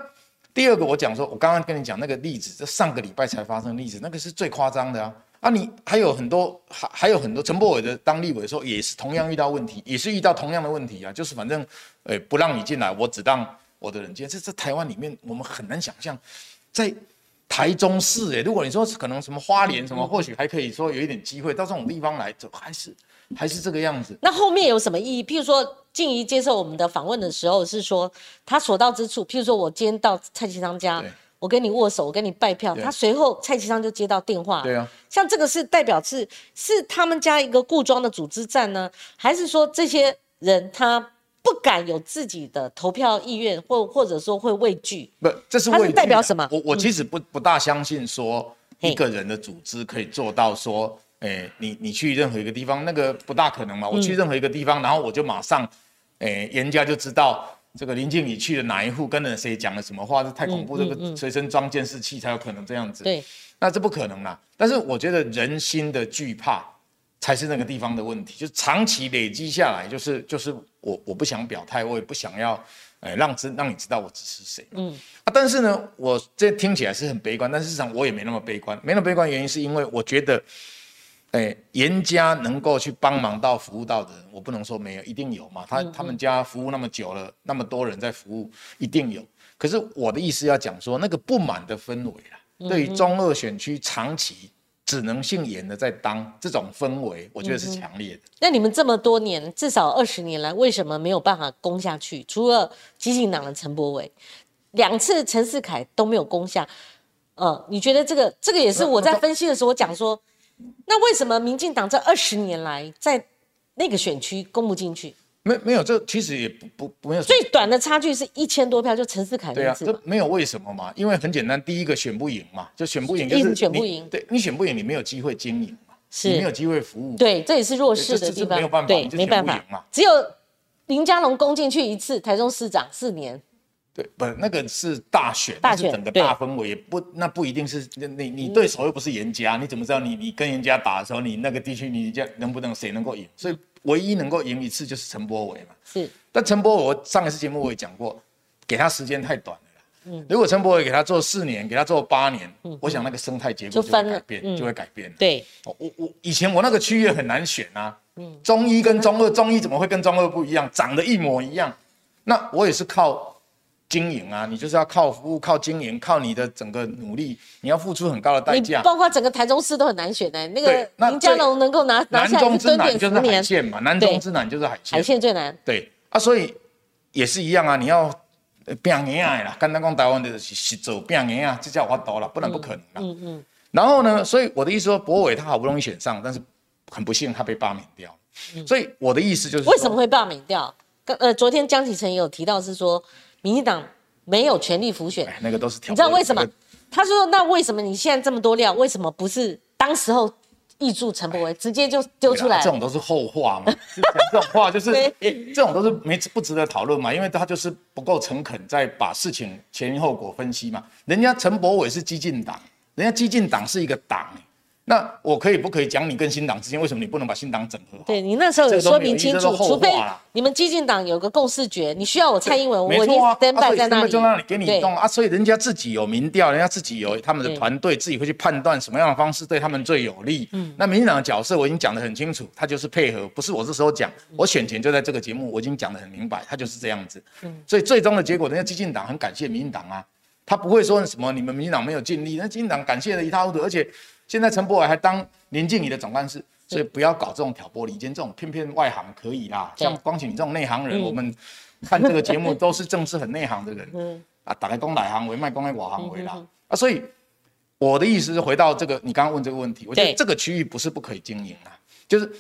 第二个我讲说，我刚刚跟你讲那个例子，这上个礼拜才发生的例子，那个是最夸张的啊。啊，你还有很多，还还有很多。陈柏伟的当立委的时候，也是同样遇到问题，也是遇到同样的问题啊，就是反正，诶，不让你进来，我只让我的人进。这在台湾里面，我们很难想象，在台中市，诶，如果你说可能什么花莲什么，或许还可以说有一点机会，到这种地方来，就还是还是这个样子。那后面有什么意义？譬如说，静怡接受我们的访问的时候，是说他所到之处，譬如说我今天到蔡其昌家。我跟你握手，我跟你拜票，他随后蔡其昌就接到电话。对啊，像这个是代表是是他们家一个固装的组织战呢，还是说这些人他不敢有自己的投票意愿，或或者说会畏惧？不，这是畏惧。代表什么？我我其实不不大相信说一个人的组织可以做到说，哎，你你去任何一个地方，那个不大可能嘛。我去任何一个地方，然后我就马上，哎，人家就知道。这个林静宇去了哪一户，跟了谁讲了什么话，这太恐怖。这个随身装监视器才有可能这样子。对，那这不可能啦。但是我觉得人心的惧怕才是那个地方的问题，就长期累积下来，就是就是我我不想表态，我也不想要，哎，让知让你知道我支持谁。嗯啊，但是呢，我这听起来是很悲观，但事实上我也没那么悲观。没那么悲观原因是因为我觉得。哎，严家能够去帮忙到服务到的人，我不能说没有，一定有嘛。他他们家服务那么久了，那么多人在服务，一定有。可是我的意思要讲说，那个不满的氛围啊，对于中二选区长期只能姓严的在当这种氛围，我觉得是强烈的。那你们这么多年，至少二十年来，为什么没有办法攻下去？除了激进党的陈柏伟，两次陈世凯都没有攻下。呃，你觉得这个这个也是我在分析的时候讲说。那为什么民进党这二十年来在那个选区攻不进去？没没有，这其实也不不没有。最短的差距是一千多票，就陈世凯对啊，这没有为什么嘛？因为很简单，第一个选不赢嘛，就选不赢，就是选不赢。对你选不赢，你没有机会经营嘛，是没有机会服务。对，这也是弱势的地方。没有办法，对，没办法嘛。只有林佳龙攻进去一次，台中市长四年。对，不，那个是大选，是整个大氛围，也不，那不一定是你，你对手又不是严家，你怎么知道你你跟人家打的时候，你那个地区你家能不能谁能够赢？所以唯一能够赢一次就是陈柏伟嘛。是，但陈柏伟我上一次节目我也讲过，给他时间太短了。嗯，如果陈柏伟给他做四年，给他做八年，我想那个生态结果就会改变，就会改变。对，我我以前我那个区域很难选啊，嗯，中一跟中二，中一怎么会跟中二不一样？长得一模一样，那我也是靠。经营啊，你就是要靠服务、靠经营、靠你的整个努力，你要付出很高的代价。包括整个台中市都很难选的，那个林佳龙能够拿拿下一吨点就是海线嘛，南中之南就是海线。海线最难。对啊，所以也是一样啊，你要变赢啊啦，刚刚讲台湾的是走变赢啊，这叫我多了，不然不可能啦。嗯嗯。然后呢，所以我的意思说，博伟他好不容易选上，但是很不幸他被罢免掉。所以我的意思就是，为什么会罢免掉？刚呃，昨天江启臣也有提到是说。民进党没有权力浮选，那个都是你知道为什么？他说：“那为什么你现在这么多料？为什么不是当时候挹注陈柏惟，直接就丢出来？这种都是后话嘛。这种话就是这种都是没不值得讨论嘛，因为他就是不够诚恳，在把事情前因后果分析嘛。人家陈柏伟是激进党，人家激进党是一个党。”那我可以不可以讲你跟新党之间为什么你不能把新党整合？对你那时候有说明清楚，除非你们激进党有个共识决，你需要我蔡英文，我一定 stand by 在那里，就让你给你动啊。所以人家自己有民调，人家自己有他们的团队，自己会去判断什么样的方式对他们最有利。嗯，那民进党的角色我已经讲得很清楚，他就是配合，不是我这时候讲，我选前就在这个节目我已经讲得很明白，他就是这样子。嗯，所以最终的结果，人家激进党很感谢民进党啊，他不会说什么你们民进党没有尽力，那激进党感谢的一塌糊涂，而且。现在陈柏伟还当林静怡的总干事，所以不要搞这种挑拨离间，这种偏偏外行可以啦。像光请你这种内行人，我们看这个节目都是政治很内行的人。嗯啊，打开公来行为，卖公来我行为啦。啊，所以我的意思是回到这个，你刚刚问这个问题，我觉得这个区域不是不可以经营啊，就是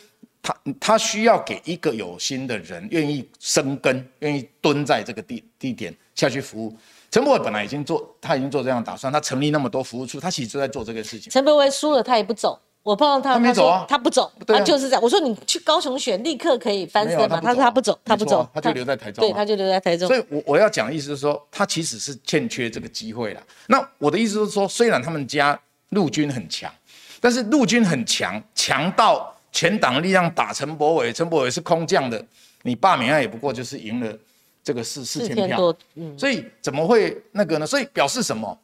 他他需要给一个有心的人，愿意生根，愿意蹲在这个地地点下去服务。陈柏伟本来已经做，他已经做这样打算。他成立那么多服务处，他其实就在做这个事情。陈柏伟输了，他也不走。我碰到他，他没走啊他不走，对啊他就是这样。我说你去高雄选，立刻可以翻身嘛。他说他不走，他不走，他就留在台中。对，他就留在台中。所以，我我要讲的意思是说，他其实是欠缺这个机会了。那我的意思是说，虽然他们家陆军很强，但是陆军很强，强到全党力量打陈柏伟，陈柏伟是空降的，你罢免案也不过就是赢了这个四四千票，嗯，所以怎么会那个呢？所以表示什么？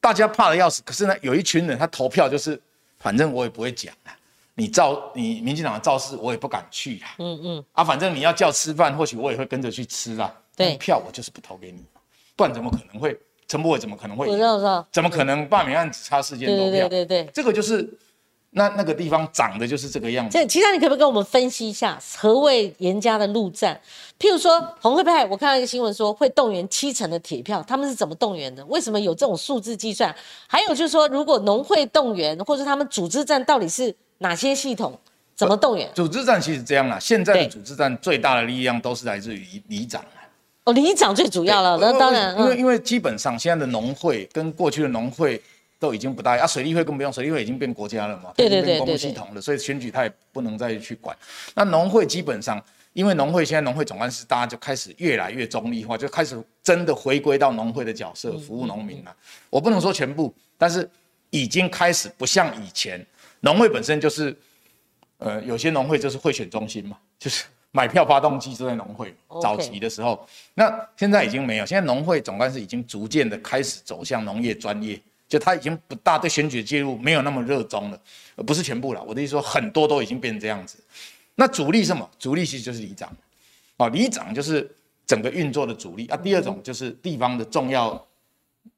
大家怕的要死，可是呢，有一群人他投票就是。反正我也不会讲啊，你造你民进党的造势，我也不敢去啊。嗯嗯。啊，反正你要叫吃饭，或许我也会跟着去吃啊。对。票我就是不投给你，不然怎么可能会陈柏伟怎么可能会？我知道，知道。怎么可能罢免案只差四千多票？对对对对。这个就是那那个地方长的就是这个样子。这其实你可不可以跟我们分析一下何谓严家的陆战？譬如说红会派，我看到一个新闻说会动员七成的铁票，他们是怎么动员的？为什么有这种数字计算？还有就是说，如果农会动员，或者他们组织战到底是哪些系统？怎么动员？组织战其实这样啦，现在的组织战最大的力量都是来自于里长哦，里长最主要了。那当然，因为因为基本上现在的农会跟过去的农会都已经不大啊，水利会更不用，水利会已经变国家了嘛，对对对，公共系统了，所以选举他也不能再去管。那农会基本上。因为农会现在农会总干事，大家就开始越来越中立化，就开始真的回归到农会的角色，服务农民了。我不能说全部，但是已经开始不像以前，农会本身就是，呃，有些农会就是会选中心嘛，就是买票发动机就在农会早期的时候。那现在已经没有，现在农会总干事已经逐渐的开始走向农业专业，就他已经不大对选举介入没有那么热衷了，不是全部了。我的意思说，很多都已经变成这样子。那主力什么？主力其实就是里长，哦，里长就是整个运作的主力啊。第二种就是地方的重要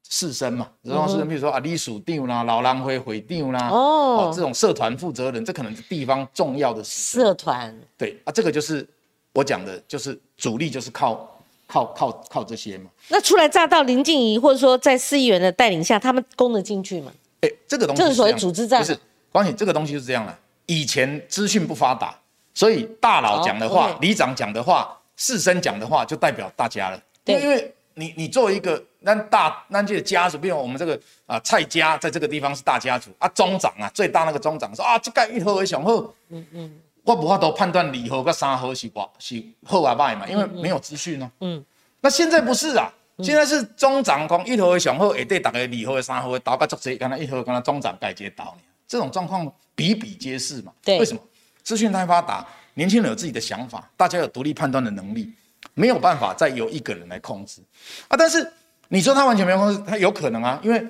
士绅嘛，重要士绅，比如说啊，隶属定啦、老狼会会定啦，哦，这种社团负责人，这可能是地方重要的社团。对啊，这个就是我讲的，就是主力就是靠靠靠靠这些嘛。那初来乍到林静怡，或者说在市议员的带领下，他们攻得进去吗？哎，这个东西这是所谓组织战，不是？关系这个东西是这样的，以前资讯不发达。所以大佬讲的话，里长讲的话，士绅讲的话，就代表大家了。对，因为你你作为一个那大那这个家族，比如我们这个啊蔡家在这个地方是大家族啊，中长啊最大那个中长说啊，这盖一号为雄厚。嗯嗯，我无法都判断二号跟三号是寡是好啊歹嘛，因为没有资讯呢。嗯，那现在不是啊，现在是中长讲一号的上好，下底大概二号、三号倒个足济，刚才一号刚才中长改接倒这种状况比比皆是嘛。对，为什么？资讯太发达，年轻人有自己的想法，大家有独立判断的能力，没有办法再由一个人来控制啊。但是你说他完全没有控制，他有可能啊，因为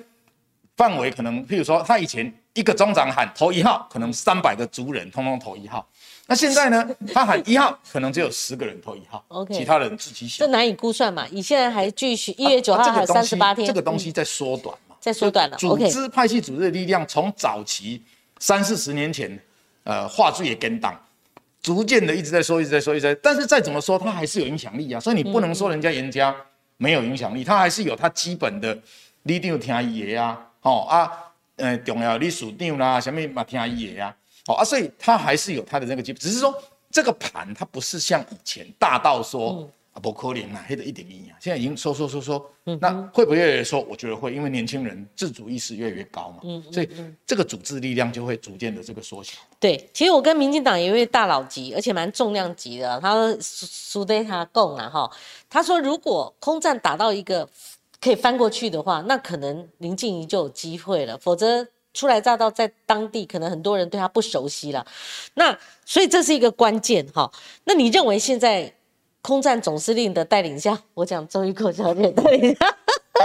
范围可能，譬如说他以前一个中长喊投一号，可能三百个族人通通投一号，那现在呢，他喊一号，可能只有十个人投一号，OK，其他人自己选。这难以估算嘛？你现在还继续一月九号还有三十八天，这个东西在缩短嘛？在缩短了。组织派系组织的力量，从早期三四十年前。呃，话剧也跟党，逐渐的一直在说，一直在说，一直在。但是再怎么说，他还是有影响力啊。所以你不能说人家严家没有影响力，他还是有他基本的，你定听伊的啊，哦啊，呃，重要历史长啦，什么嘛听伊的啊，哦啊，所以他还是有他的那个基，只是说这个盘它不是像以前大到说啊。不可怜啊，黑的一点一啊，现在已经收收收收，那会不会越来越收？我觉得会，因为年轻人自主意识越来越高嘛，嗯，所以这个组织力量就会逐渐的这个缩小。对，其实我跟民进党有一位大佬级，而且蛮重量级的，他说苏德他供啊哈，他说如果空战打到一个可以翻过去的话，那可能林静怡就有机会了，否则初来乍到在当地，可能很多人对他不熟悉了。那所以这是一个关键哈。那你认为现在？空战总司令的带领下，我讲周玉蔻小姐带领下，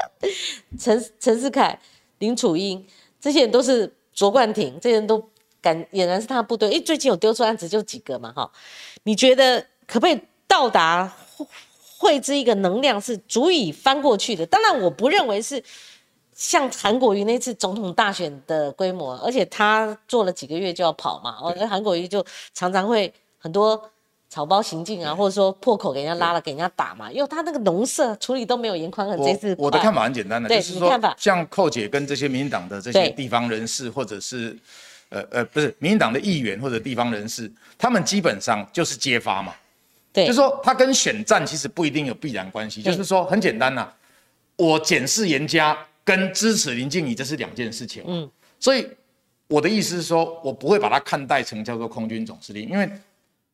陈陈世凯、林楚英这些人都是卓冠廷，这些人都敢俨然是他的部队。哎，最近有丢出案子就几个嘛，哈，你觉得可不可以到达汇知一个能量是足以翻过去的？当然，我不认为是像韩国瑜那次总统大选的规模，而且他做了几个月就要跑嘛，哦，那韩国瑜就常常会很多。草包行径啊，或者说破口给人家拉了，给人家打嘛，因为他那个农舍处理都没有严宽很这次。我的看法很简单的，就是说，像寇姐跟这些民进党的这些地方人士，或者是呃呃，不是民进党的议员或者地方人士，他们基本上就是揭发嘛。对，就是说他跟选战其实不一定有必然关系，就是说很简单呐，我检视严家跟支持林静怡这是两件事情。嗯，所以我的意思是说，我不会把它看待成叫做空军总司令，因为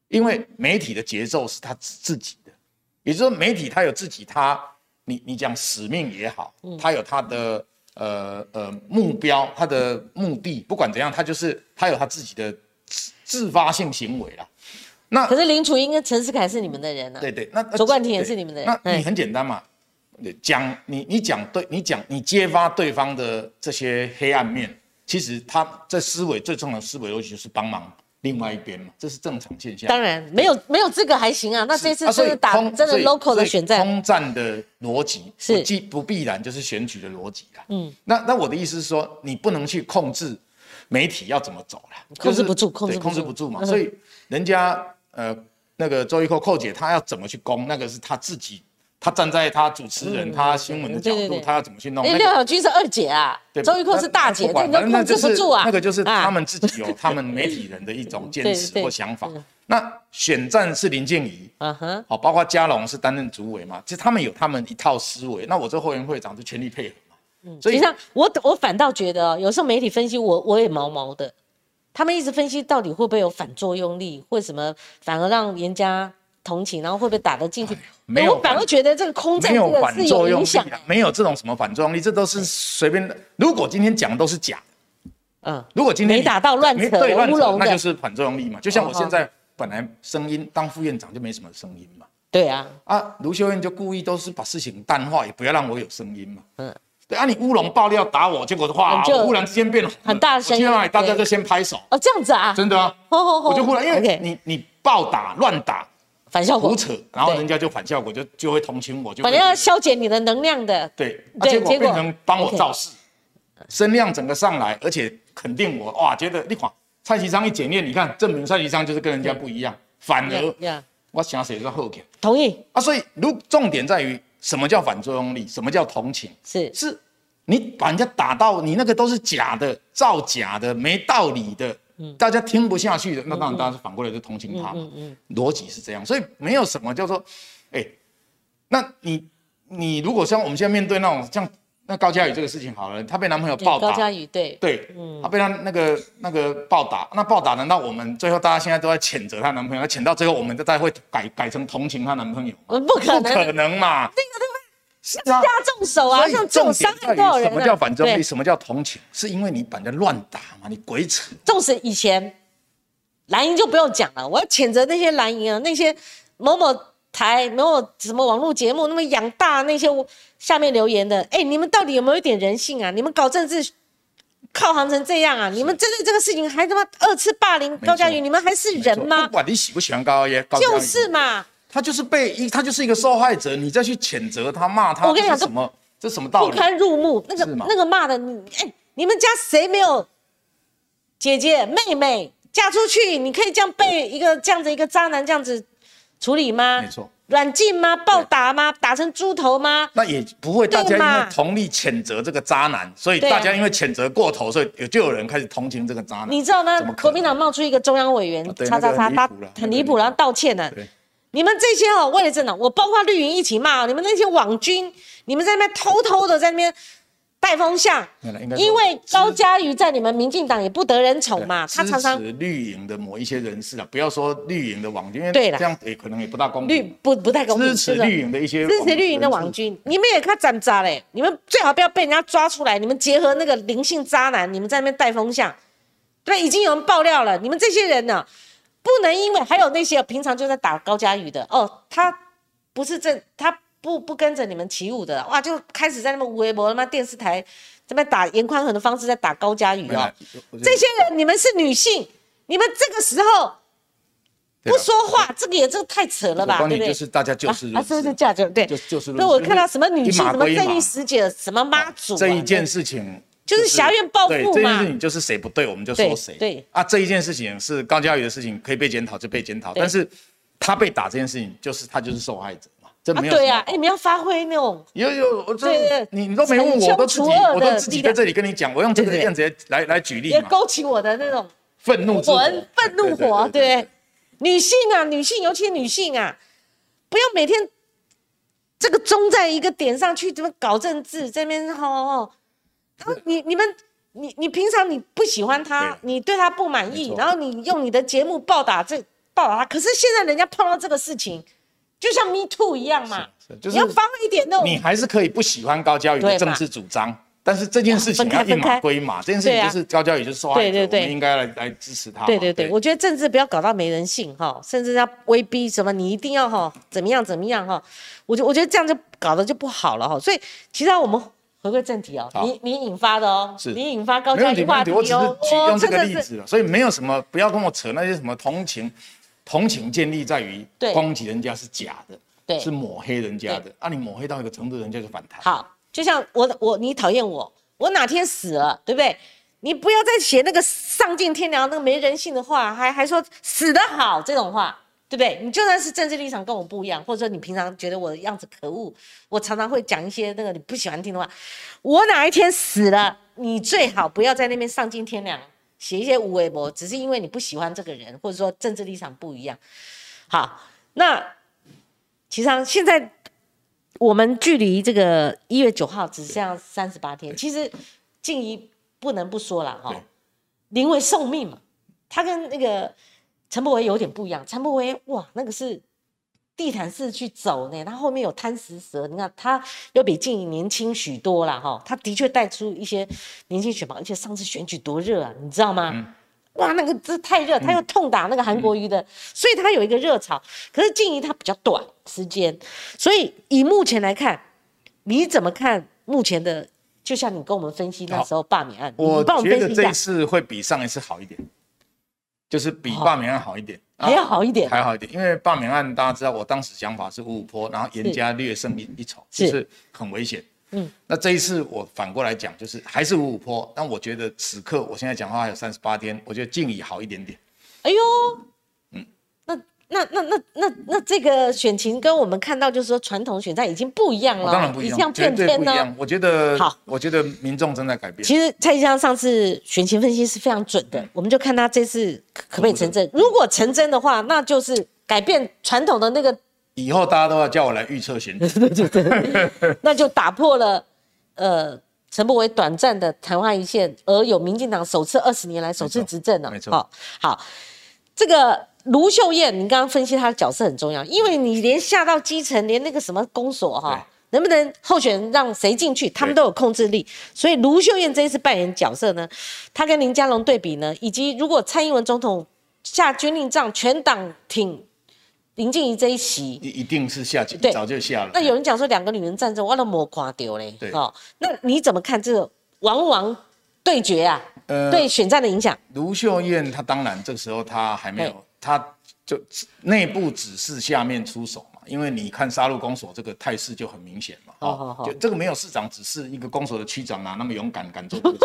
因为媒体的节奏是他自己的，也就是说，媒体他有自己他你你讲使命也好，他有他的呃呃目标，他的目的，不管怎样，他就是他有他自己的自自发性行为啦。那可是林楚英跟陈世凯是你们的人啊，对对，那卓冠廷也是你们的人，那你很简单嘛，讲你你讲对，你讲你揭发对方的这些黑暗面。其实他在思维最重要的思维逻辑就是帮忙另外一边嘛，这是正常现象。当然没有没有这个还行啊，那这次真的打真的 local 的选战，空战的逻辑是既不必然就是选举的逻辑啦。嗯，那那我的意思是说，你不能去控制媒体要怎么走啦，控制不住，控制控制不住嘛。所以人家呃那个周一蔻寇姐她要怎么去攻，那个是她自己。他站在他主持人、他新闻的角度，他要怎么去弄？哎，廖小军是二姐啊，周玉蔻是大姐，这你都控制不住啊。那个就是他们自己有 他们媒体人的一种坚持或想法。那选战是林建怡，嗯哼，好，包括嘉龙是担任主委嘛，其实他们有他们一套思维。那我这后援会长就全力配合嘛。嗯，所以我我反倒觉得，有时候媒体分析我我也毛毛的，他们一直分析到底会不会有反作用力，或什么反而让人家。同情，然后会不会打得进去？没有，我反而觉得这个空战这个是有影响。没有这种什么反作用力，这都是随便的。如果今天讲的都是假，嗯，如果今天没打到乱扯乌龙那就是反作用力嘛。就像我现在本来声音当副院长就没什么声音嘛。对啊，啊，卢秀燕就故意都是把事情淡化，也不要让我有声音嘛。嗯，对啊，你乌龙爆料打我，结果的话，忽然之间变了很大声音，大家就先拍手。哦，这样子啊？真的啊，我就忽然因为你你暴打乱打。反效果，胡扯，然后人家就反效果，就就会同情我，就反正要消减你的能量的。对，结果变成帮我造势，声量整个上来，而且肯定我，哇，觉得你看蔡其昌一检验，你看证明蔡其昌就是跟人家不一样，反而我想谁是后天同意。啊，所以如重点在于什么叫反作用力，什么叫同情，是。是，你把人家打到你那个都是假的、造假的、没道理的。大家听不下去的，那当然大家是反过来就同情他嘛。逻辑是这样，所以没有什么叫做，哎，那你你如果像我们现在面对那种像那高佳宇这个事情好了，她被男朋友暴打。高佳宇对对，她被她那个那个暴打，那暴打难道我们最后大家现在都在谴责她男朋友？那谴到最后，我们大家会改改成同情她男朋友？不可能，不可能嘛。这个加重手啊！像这种伤害多少人什么叫反作用力？什么叫同情？是因为你把人乱打嘛？你鬼扯！纵使以前蓝营就不用讲了，我要谴责那些蓝营啊，那些某某台、某某什么网络节目那么养大那些下面留言的，哎，你们到底有没有一点人性啊？你们搞政治靠行成这样啊？你们针对这个事情还他妈二次霸凌高嘉瑜，你们还是人吗？不管你喜不喜欢高嘉瑜，就是嘛。他就是被一，他就是一个受害者，你再去谴责他、骂他，我跟你讲，什么这什么道理？不堪入目。那个那个骂的，你哎，你们家谁没有姐姐妹妹嫁出去？你可以这样被一个这样子一个渣男这样子处理吗？没错，软禁吗？暴打吗？打成猪头吗？那也不会，大家因为同力谴责这个渣男，所以大家因为谴责过头，所以有就有人开始同情这个渣男。你知道吗？国民党冒出一个中央委员，叉叉叉，他很离谱，然后道歉了。你们这些哦，为了政党，我包括绿营一起骂你们那些网军，你们在那边偷偷的在那边带风向，因为高嘉瑜在你们民进党也不得人宠嘛，他常常绿营的某一些人士啊，不要说绿营的网军，因为这样也可能也不大公平，绿不不太公平，支持绿营的一些支持绿营的网军，你们也看怎渣嘞？你们最好不要被人家抓出来，你们结合那个灵性渣男，你们在那边带风向，对，已经有人爆料了，你们这些人呢？不能因为还有那些平常就在打高佳宇的哦，他不是正他不不跟着你们起舞的哇，就开始在那么微博他妈电视台这边打严宽恒的方式在打高佳宇哦。这些人你们是女性，你们这个时候不说话，这个也这个太扯了吧？对不对？就是大家就是啊，是不是这样就对？就就是。那我看到什么女性什么正义使者什么妈祖这一件事情。就是狭怨报复嘛。这件事情就是谁不对，我们就说谁。对啊，这一件事情是高嘉瑜的事情，可以被检讨就被检讨。但是他被打这件事情，就是他就是受害者嘛，这没有。对啊，哎，你们要发挥那种。有有，我这你你都没问我，我都自己我都自己在这里跟你讲，我用这个样子来来举例也勾起我的那种愤怒火，愤怒火。对，女性啊，女性，尤其女性啊，不要每天这个中在一个点上去怎么搞政治，这边哦哦。你你们你你平常你不喜欢他，你对他不满意，然后你用你的节目报答这报答他，可是现在人家碰到这个事情，就像 Me Too 一样嘛，你要发挥一点那种，你还是可以不喜欢高嘉宇的政治主张。但是这件事情要一码归码，这件事情就是高教宇就是受害者，我们应该来来支持他。对对对，我觉得政治不要搞到没人性哈，甚至要威逼什么，你一定要哈怎么样怎么样哈，我就我觉得这样就搞得就不好了哈。所以其实我们回归正题哦，你你引发的哦，是。你引发高教育话题哦，我只是用这个例子了，所以没有什么不要跟我扯那些什么同情，同情建立在于攻击人家是假的，对，是抹黑人家的，啊，你抹黑到一个程度，人家就反弹。好。就像我我你讨厌我，我哪天死了，对不对？你不要再写那个丧尽天良、那个没人性的话，还还说死得好这种话，对不对？你就算是政治立场跟我不一样，或者说你平常觉得我的样子可恶，我常常会讲一些那个你不喜欢听的话。我哪一天死了，你最好不要在那边丧尽天良，写一些无微博，只是因为你不喜欢这个人，或者说政治立场不一样。好，那其实上现在。我们距离这个一月九号只剩下三十八天，其实静怡不能不说了哈，临危受命嘛。他跟那个陈柏维有点不一样，陈柏维哇，那个是地毯式去走呢，他后面有贪食蛇，你看他又比静怡年轻许多啦哈，他的确带出一些年轻选拔，而且上次选举多热啊，你知道吗？哇，那个这太热，他又痛打那个韩国瑜的，所以他有一个热潮。可是静怡他比较短时间，所以以目前来看，你怎么看目前的？就像你跟我们分析那时候罢免案，我觉得这一次会比上一次好一点，就是比罢免案好一点，还要好一点，还好一点。因为罢免案大家知道，我当时想法是五五坡，然后严家略胜一一筹，就是很危险。嗯，那这一次我反过来讲，就是还是五五坡。但我觉得此刻我现在讲话还有三十八天，我觉得静怡好一点点。哎呦，嗯，那那那那那那这个选情跟我们看到就是说传统选战已经不一样了，当然不一样，绝对不一样。我觉得好，我觉得民众正在改变。其实蔡先生上次选情分析是非常准的，我们就看他这次可不可以成真。如果成真的话，那就是改变传统的那个。以后大家都要叫我来预测选举，那就打破了呃陈柏伟短暂的昙花一现，而有民进党首次二十年来首次执政了。没错，好，这个卢秀燕，你刚刚分析她的角色很重要，因为你连下到基层，连那个什么公所哈，能不能候选人让谁进去，他们都有控制力。所以卢秀燕这一次扮演角色呢，她跟林佳龙对比呢，以及如果蔡英文总统下军令状，全党挺。林静怡这一席，一一定是下，对，早就下了。那有人讲说两个女人战争，我都没看丢嘞。对，哦，那你怎么看这个王王对决啊？呃，对选战的影响。卢秀燕她当然这个时候她还没有，她就内部指示下面出手嘛。因为你看杀戮公所这个态势就很明显嘛。哦，就这个没有市长指示，一个公所的区长哪那么勇敢敢做这个事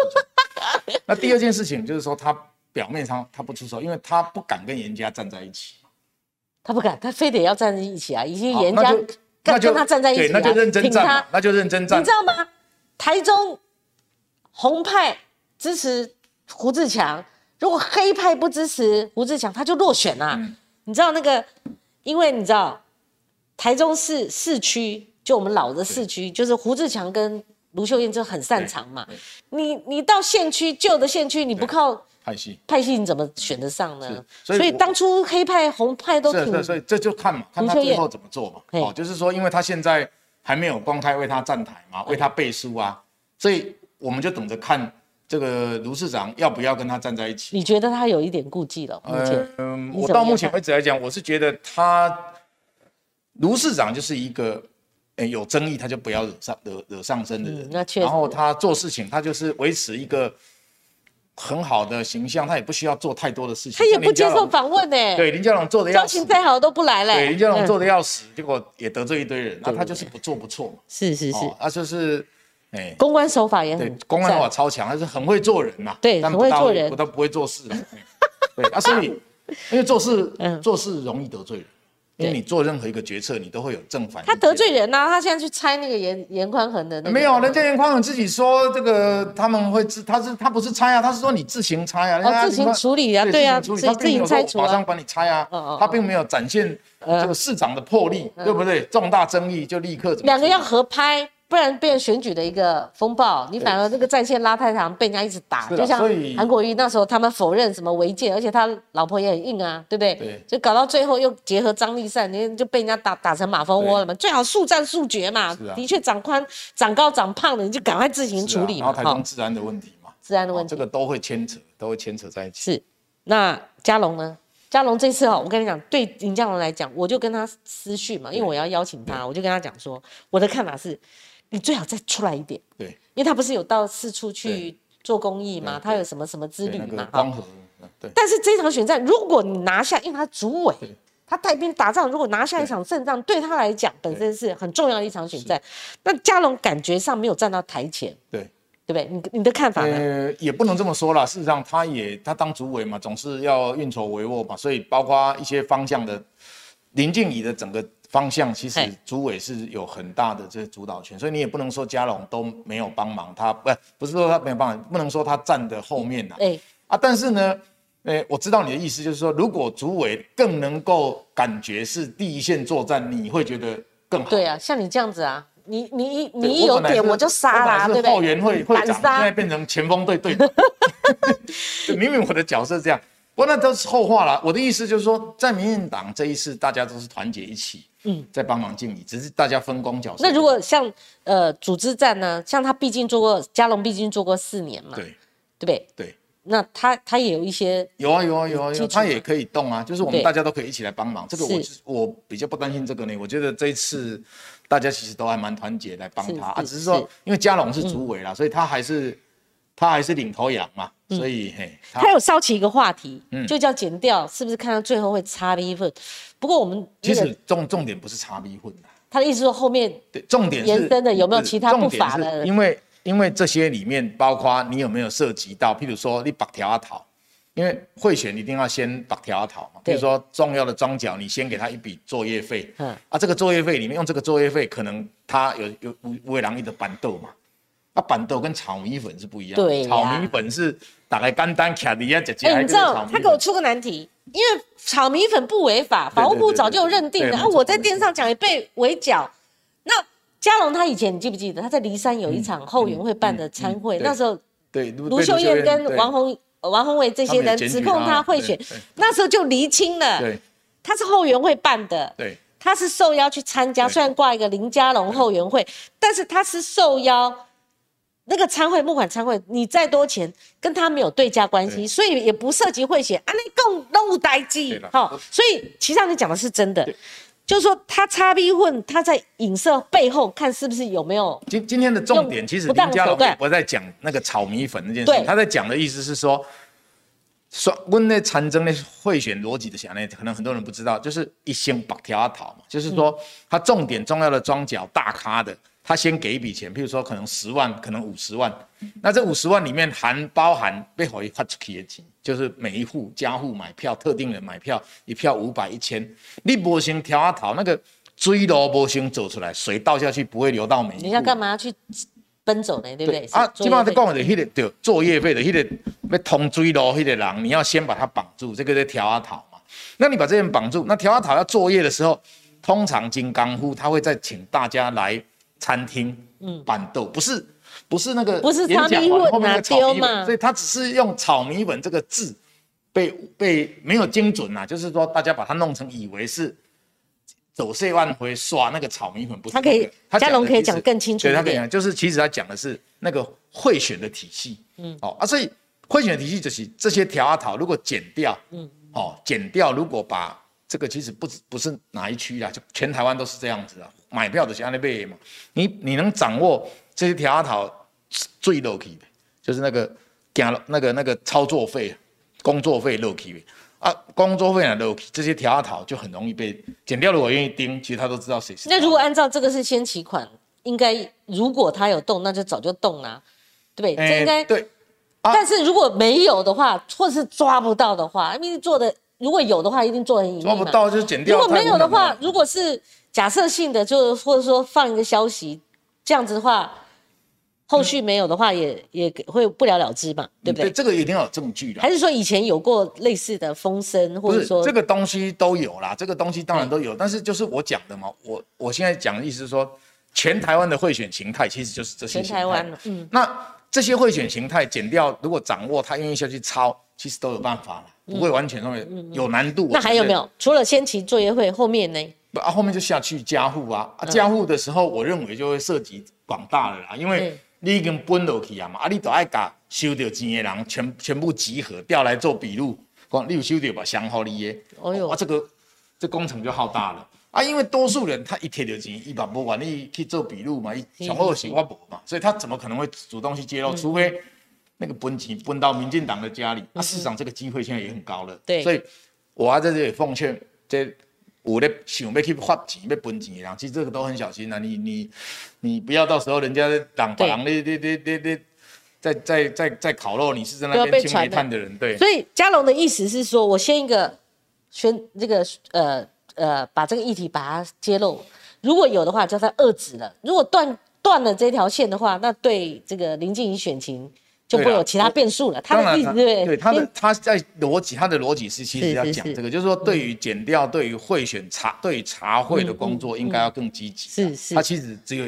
情？那第二件事情就是说，他表面上他不出手，因为他不敢跟严家站在一起。他不敢，他非得要站在一起啊！已经严家跟跟他站在一起，那就认真站，那就认真站。你知道吗？台中红派支持胡志强，如果黑派不支持胡志强，他就落选啊！你知道那个？因为你知道台中市市区，就我们老的市区，就是胡志强跟卢秀燕就很擅长嘛。你你到县区旧的县区，你不靠。派系，派系你怎么选得上呢？所以当初黑派、红派都挺，所以这就看嘛，看他最后怎么做嘛。哦，就是说，因为他现在还没有公开为他站台嘛，为他背书啊，所以我们就等着看这个卢市长要不要跟他站在一起。你觉得他有一点顾忌了？嗯，我到目前为止来讲，我是觉得他卢市长就是一个，哎，有争议他就不要惹上惹惹上身的人。那确实。然后他做事情，他就是维持一个。很好的形象，他也不需要做太多的事情。他也不接受访问呢。对，林佳龙做的要交情再好都不来了。对，林佳龙做的要死，结果也得罪一堆人。那他就是不做不错嘛。是是是，啊就是，哎，公关手法也很，公关手法超强，他是很会做人呐。对，很会做人，不他不会做事。对啊，所以 因为做事，做事容易得罪人。因为你做任何一个决策，你都会有正反。他得罪人呐！他现在去猜那个严严宽恒的。没有，人家严宽恒自己说这个他们会自，他是他不是猜啊，他是说你自行猜啊。哦，自行处理啊，对啊，自己自行猜除马上帮你猜啊。他并没有展现这个市长的魄力，对不对？重大争议就立刻。两个要合拍，不不然变选举的一个风暴，你反而那个战线拉太长，被人家一直打，就像韩国瑜那时候他们否认什么违建，而且他老婆也很硬啊，对不对？对，就搞到最后又结合张立善，你就被人家打打成马蜂窝了嘛。最好速战速决嘛，的确长宽、长高、长胖的，你就赶快自行处理嘛。然后台中治安的问题嘛，治安的问题，这个都会牵扯，都会牵扯在一起。是，那嘉龙呢？嘉龙这次哈，我跟你讲，对林嘉龙来讲，我就跟他私讯嘛，因为我要邀请他，我就跟他讲说，我的看法是，你最好再出来一点，对，因为他不是有到四处去做公益嘛，他有什么什么之旅嘛，哈，对。但是这场选战，如果你拿下，因为他主委，他带兵打仗，如果拿下一场胜仗，对他来讲本身是很重要的一场选战，那嘉龙感觉上没有站到台前，对。对不对？你你的看法呢？呃，也不能这么说啦。事实上，他也他当主委嘛，总是要运筹帷幄嘛，所以包括一些方向的林静怡的整个方向，其实主委是有很大的这个主导权。所以你也不能说嘉龙都没有帮忙，他不不是说他没有帮忙，不能说他站的后面呐。哎啊，但是呢，呃，我知道你的意思，就是说，如果主委更能够感觉是第一线作战，你会觉得更好。对啊，像你这样子啊。你你你一有点我就杀啦，对不对？后援会会长现在变成前锋队队长，明明我的角色这样，不过那都是后话了。我的意思就是说，在民进党这一次，大家都是团结一起，嗯，在帮忙敬礼，只是大家分工角色。那如果像呃组织战呢？像他毕竟做过，嘉龙毕竟做过四年嘛，对对不对？对。那他他也有一些有啊有啊有啊有，他也可以动啊，就是我们大家都可以一起来帮忙。这个我我比较不担心这个呢，我觉得这一次。大家其实都还蛮团结来帮他啊，只是说因为嘉龙是主委啦，所以他还是他还是领头羊嘛，所以嘿，他有烧起一个话题，就叫剪掉，是不是看到最后会差一份？不过我们其实重重点不是差一份他的意思说后面对重点延伸的有没有其他不法的？因为因为这些里面包括你有没有涉及到，譬如说你绑条阿桃。因为贿选一定要先把条讨嘛，比如说重要的庄脚，你先给他一笔作业费，嗯，啊，这个作业费里面用这个作业费，可能他有有五位郎一的板豆嘛，啊，板豆跟炒米粉是不一样，对炒米粉是打开干单卡里啊，姐姐，哎，你知道他给我出个难题，因为炒米粉不违法，法务部早就认定了，啊，我在电视上讲也被围剿，那嘉龙他以前你记不记得他在骊山有一场后援会办的参会，那时候对卢秀燕跟王宏。王宏伟这些人指控他贿选，那时候就厘清了，他是后援会办的，对，他是受邀去参加，虽然挂一个林佳龙后援会，但是他是受邀那个参会募款参会，你再多钱跟他没有对价关系，所以也不涉及贿选，啊，那更都无代机，好，所以其实你讲的是真的。就是说，他擦逼混，他在影射背后看是不是有没有？今今天的重点其实林佳龙不在讲那个炒米粉那件事，他在讲的意思是说，说问那参政的贿选逻辑的想呢，可能很多人不知道，就是一星把条讨嘛，就是说他重点重要的庄脚大咖的。他先给一笔钱，譬如说可能十万，可能五十万，那这五十万里面含包含被回发出去的钱，就是每一户家户买票，特定人买票，一票五百一千，你不先调啊讨那个追路不先走出来，水倒下去不会流到每一户。你要干嘛去奔走呢？对不对？啊，基本上在讲的迄个就作业费的迄个要通追路迄个人，你要先把他绑住，这个在调啊讨嘛。那你把这人绑住，那调啊讨要作业的时候，通常金刚户他会再请大家来。餐厅，嗯，板豆不是不是那个，不是炒米粉那个炒米粉，所以他只是用炒米粉这个字被被没有精准呐，就是说大家把它弄成以为是走四万回刷那个炒米粉，不是他可以，嘉龙可以讲更清楚对他可以讲，就是其实他讲的是那个贿选的体系，嗯，哦啊，所以贿选的体系就是这些条啊讨如果减掉，嗯，哦减掉，如果把这个其实不止不是哪一区啦，就全台湾都是这样子的。买票的是安利贝嘛？你你能掌握这些条条最 low key 的，就是那个加那个那个操作费、工作费 low key 啊，工作费啊 low key，这些条条就很容易被剪掉。如果愿意盯，其实他都知道谁是。那如果按照这个是先期款，应该如果他有动，那就早就动了，对不对？这应该对。但是如果没有的话，或是抓不到的话，因为做的如果有的话，一定做很隐秘抓不到就剪掉。如果没有的话，如果是。假设性的，就或者说放一个消息，这样子的话，后续没有的话，也也会不了了之嘛，对不对？这个一定要有证据的。还是说以前有过类似的风声，或者说这个东西都有啦，这个东西当然都有，但是就是我讲的嘛，我我现在讲的意思是说，全台湾的贿选形态其实就是这些。全台湾，嗯，那这些贿选形态减掉，如果掌握他愿意下去抄，其实都有办法了，不会完全说有难度。那还有没有？除了先期作业会，后面呢？不啊，后面就下去加户啊，啊，加户的时候，我认为就会涉及广大的啦，因为你已经分落去啊嘛，啊，你都爱甲收到钱的人全全部集合调来做笔录，讲你有收到吧，相好你的，哦哟，啊，这个这工程就浩大了。啊，因为多数人他一贴到钱，一把不管你去做笔录嘛，小后喜欢博嘛，所以他怎么可能会主动去揭露？除非那个分钱分到民进党的家里。那事实上这个机会现在也很高了。对，所以我还在这里奉劝，这我的想要去发钱、要分钱的，其实这个都很小心啊。你你你不要到时候人家党党的的的的的在在在在烤肉，你是在那边清煤炭的人。对。所以嘉龙的意思是说，我先一个宣这个呃。呃，把这个议题把它揭露，如果有的话，叫他遏止了；如果断断了这条线的话，那对这个林静怡选情就会有其他变数了。他的意思对对，他的他在逻辑，他的逻辑是其实要讲这个，就是说对于减掉对于贿选查对查贿的工作，应该要更积极。是是，他其实只有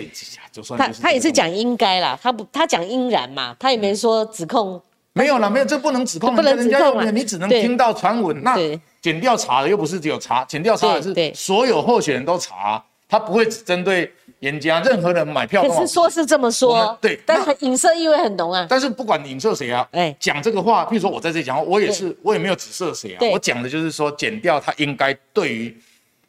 就算他他也是讲应该啦，他不他讲应然嘛，他也没说指控。没有了，没有，这不能指控，不能指控，你只能听到传闻。那检调查的又不是只有查，检调查的是所有候选人都查，他不会只针对严家，任何人买票。可是说是这么说，对，但是影射意味很浓啊。但是不管影射谁啊，哎，讲这个话，譬如说我在这里讲话，我也是，我也没有指涉谁啊，我讲的就是说，减掉他应该对于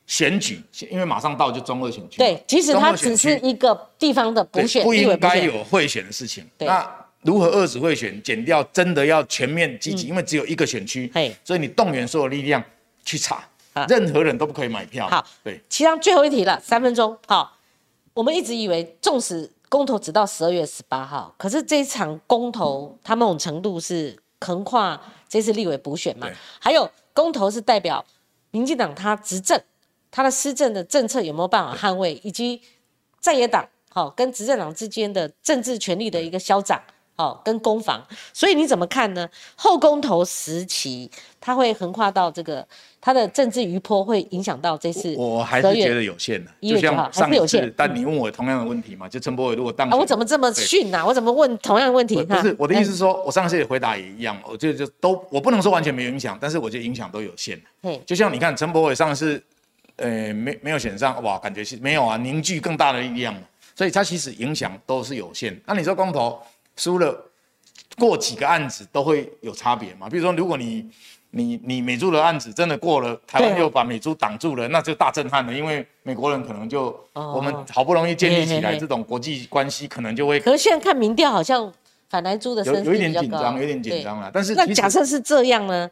选举，因为马上到就中二选举，对，即使他只是一个地方的补选，不应该有贿选的事情。那。如何遏制贿选？减掉真的要全面积极，因为只有一个选区，所以你动员所有力量去查，任何人都不可以买票。好，对。其他最后一题了，三分钟。好，我们一直以为，纵使公投只到十二月十八号，可是这一场公投，它某种程度是横跨这次立委补选嘛？还有公投是代表民进党他执政，他的施政的政策有没有办法捍卫，以及在野党好跟执政党之间的政治权力的一个消长。哦，跟攻防，所以你怎么看呢？后公投时期，它会横跨到这个，它的政治余波会影响到这次。我还是觉得有限的，就像上次，但你问我同样的问题嘛？就陈柏伟如果当，我怎么这么逊呐？我怎么问同样的问题？不是我的意思是说，我上次也回答也一样，我觉得就都，我不能说完全没有影响，但是我觉得影响都有限。嗯，就像你看陈柏伟上次，呃，没没有选上，哇，感觉是没有啊，凝聚更大的力量，所以它其实影响都是有限。那你说公投？输了，过几个案子都会有差别嘛？比如说，如果你你你美猪的案子真的过了，台湾又把美猪挡住了，那就大震撼了。因为美国人可能就我们好不容易建立起来这种国际关系，可能就会。可是现在看民调，好像反来猪的有有一点紧张，有点紧张了。但是那假设是这样呢？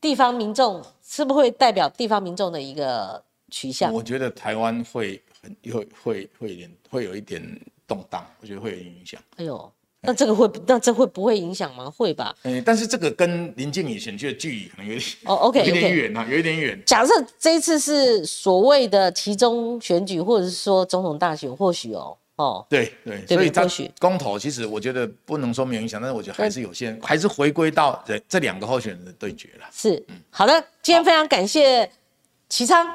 地方民众是不是会代表地方民众的一个取向？我觉得台湾会很会会会有点会有一点动荡，我觉得会有影响。哎呦。那这个会，那这会不会影响吗？会吧。嗯，但是这个跟林静怡选区的距离可能有点哦，OK，有点远啊，有一点远。假设这一次是所谓的其中选举，或者是说总统大选，或许哦，哦，对对，所以或许公投其实我觉得不能说没有影响，但是我觉得还是有限，还是回归到这这两个候选人的对决了。是，嗯好的，今天非常感谢齐昌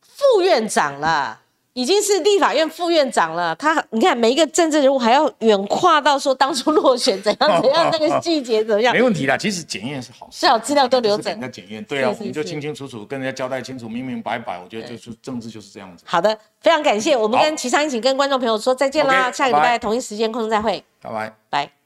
副院长了。已经是立法院副院长了，他你看每一个政治人物还要远跨到说当初落选怎样怎样那个细节怎么样？没问题啦，其实检验是好，是好资料都留着。那检验对啊，我们就清清楚楚跟人家交代清楚，明明白白。我觉得就是政治就是这样子。好的，非常感谢，我们跟齐昌一起跟观众朋友说再见啦，下个礼拜同一时间空中再会，拜拜，拜。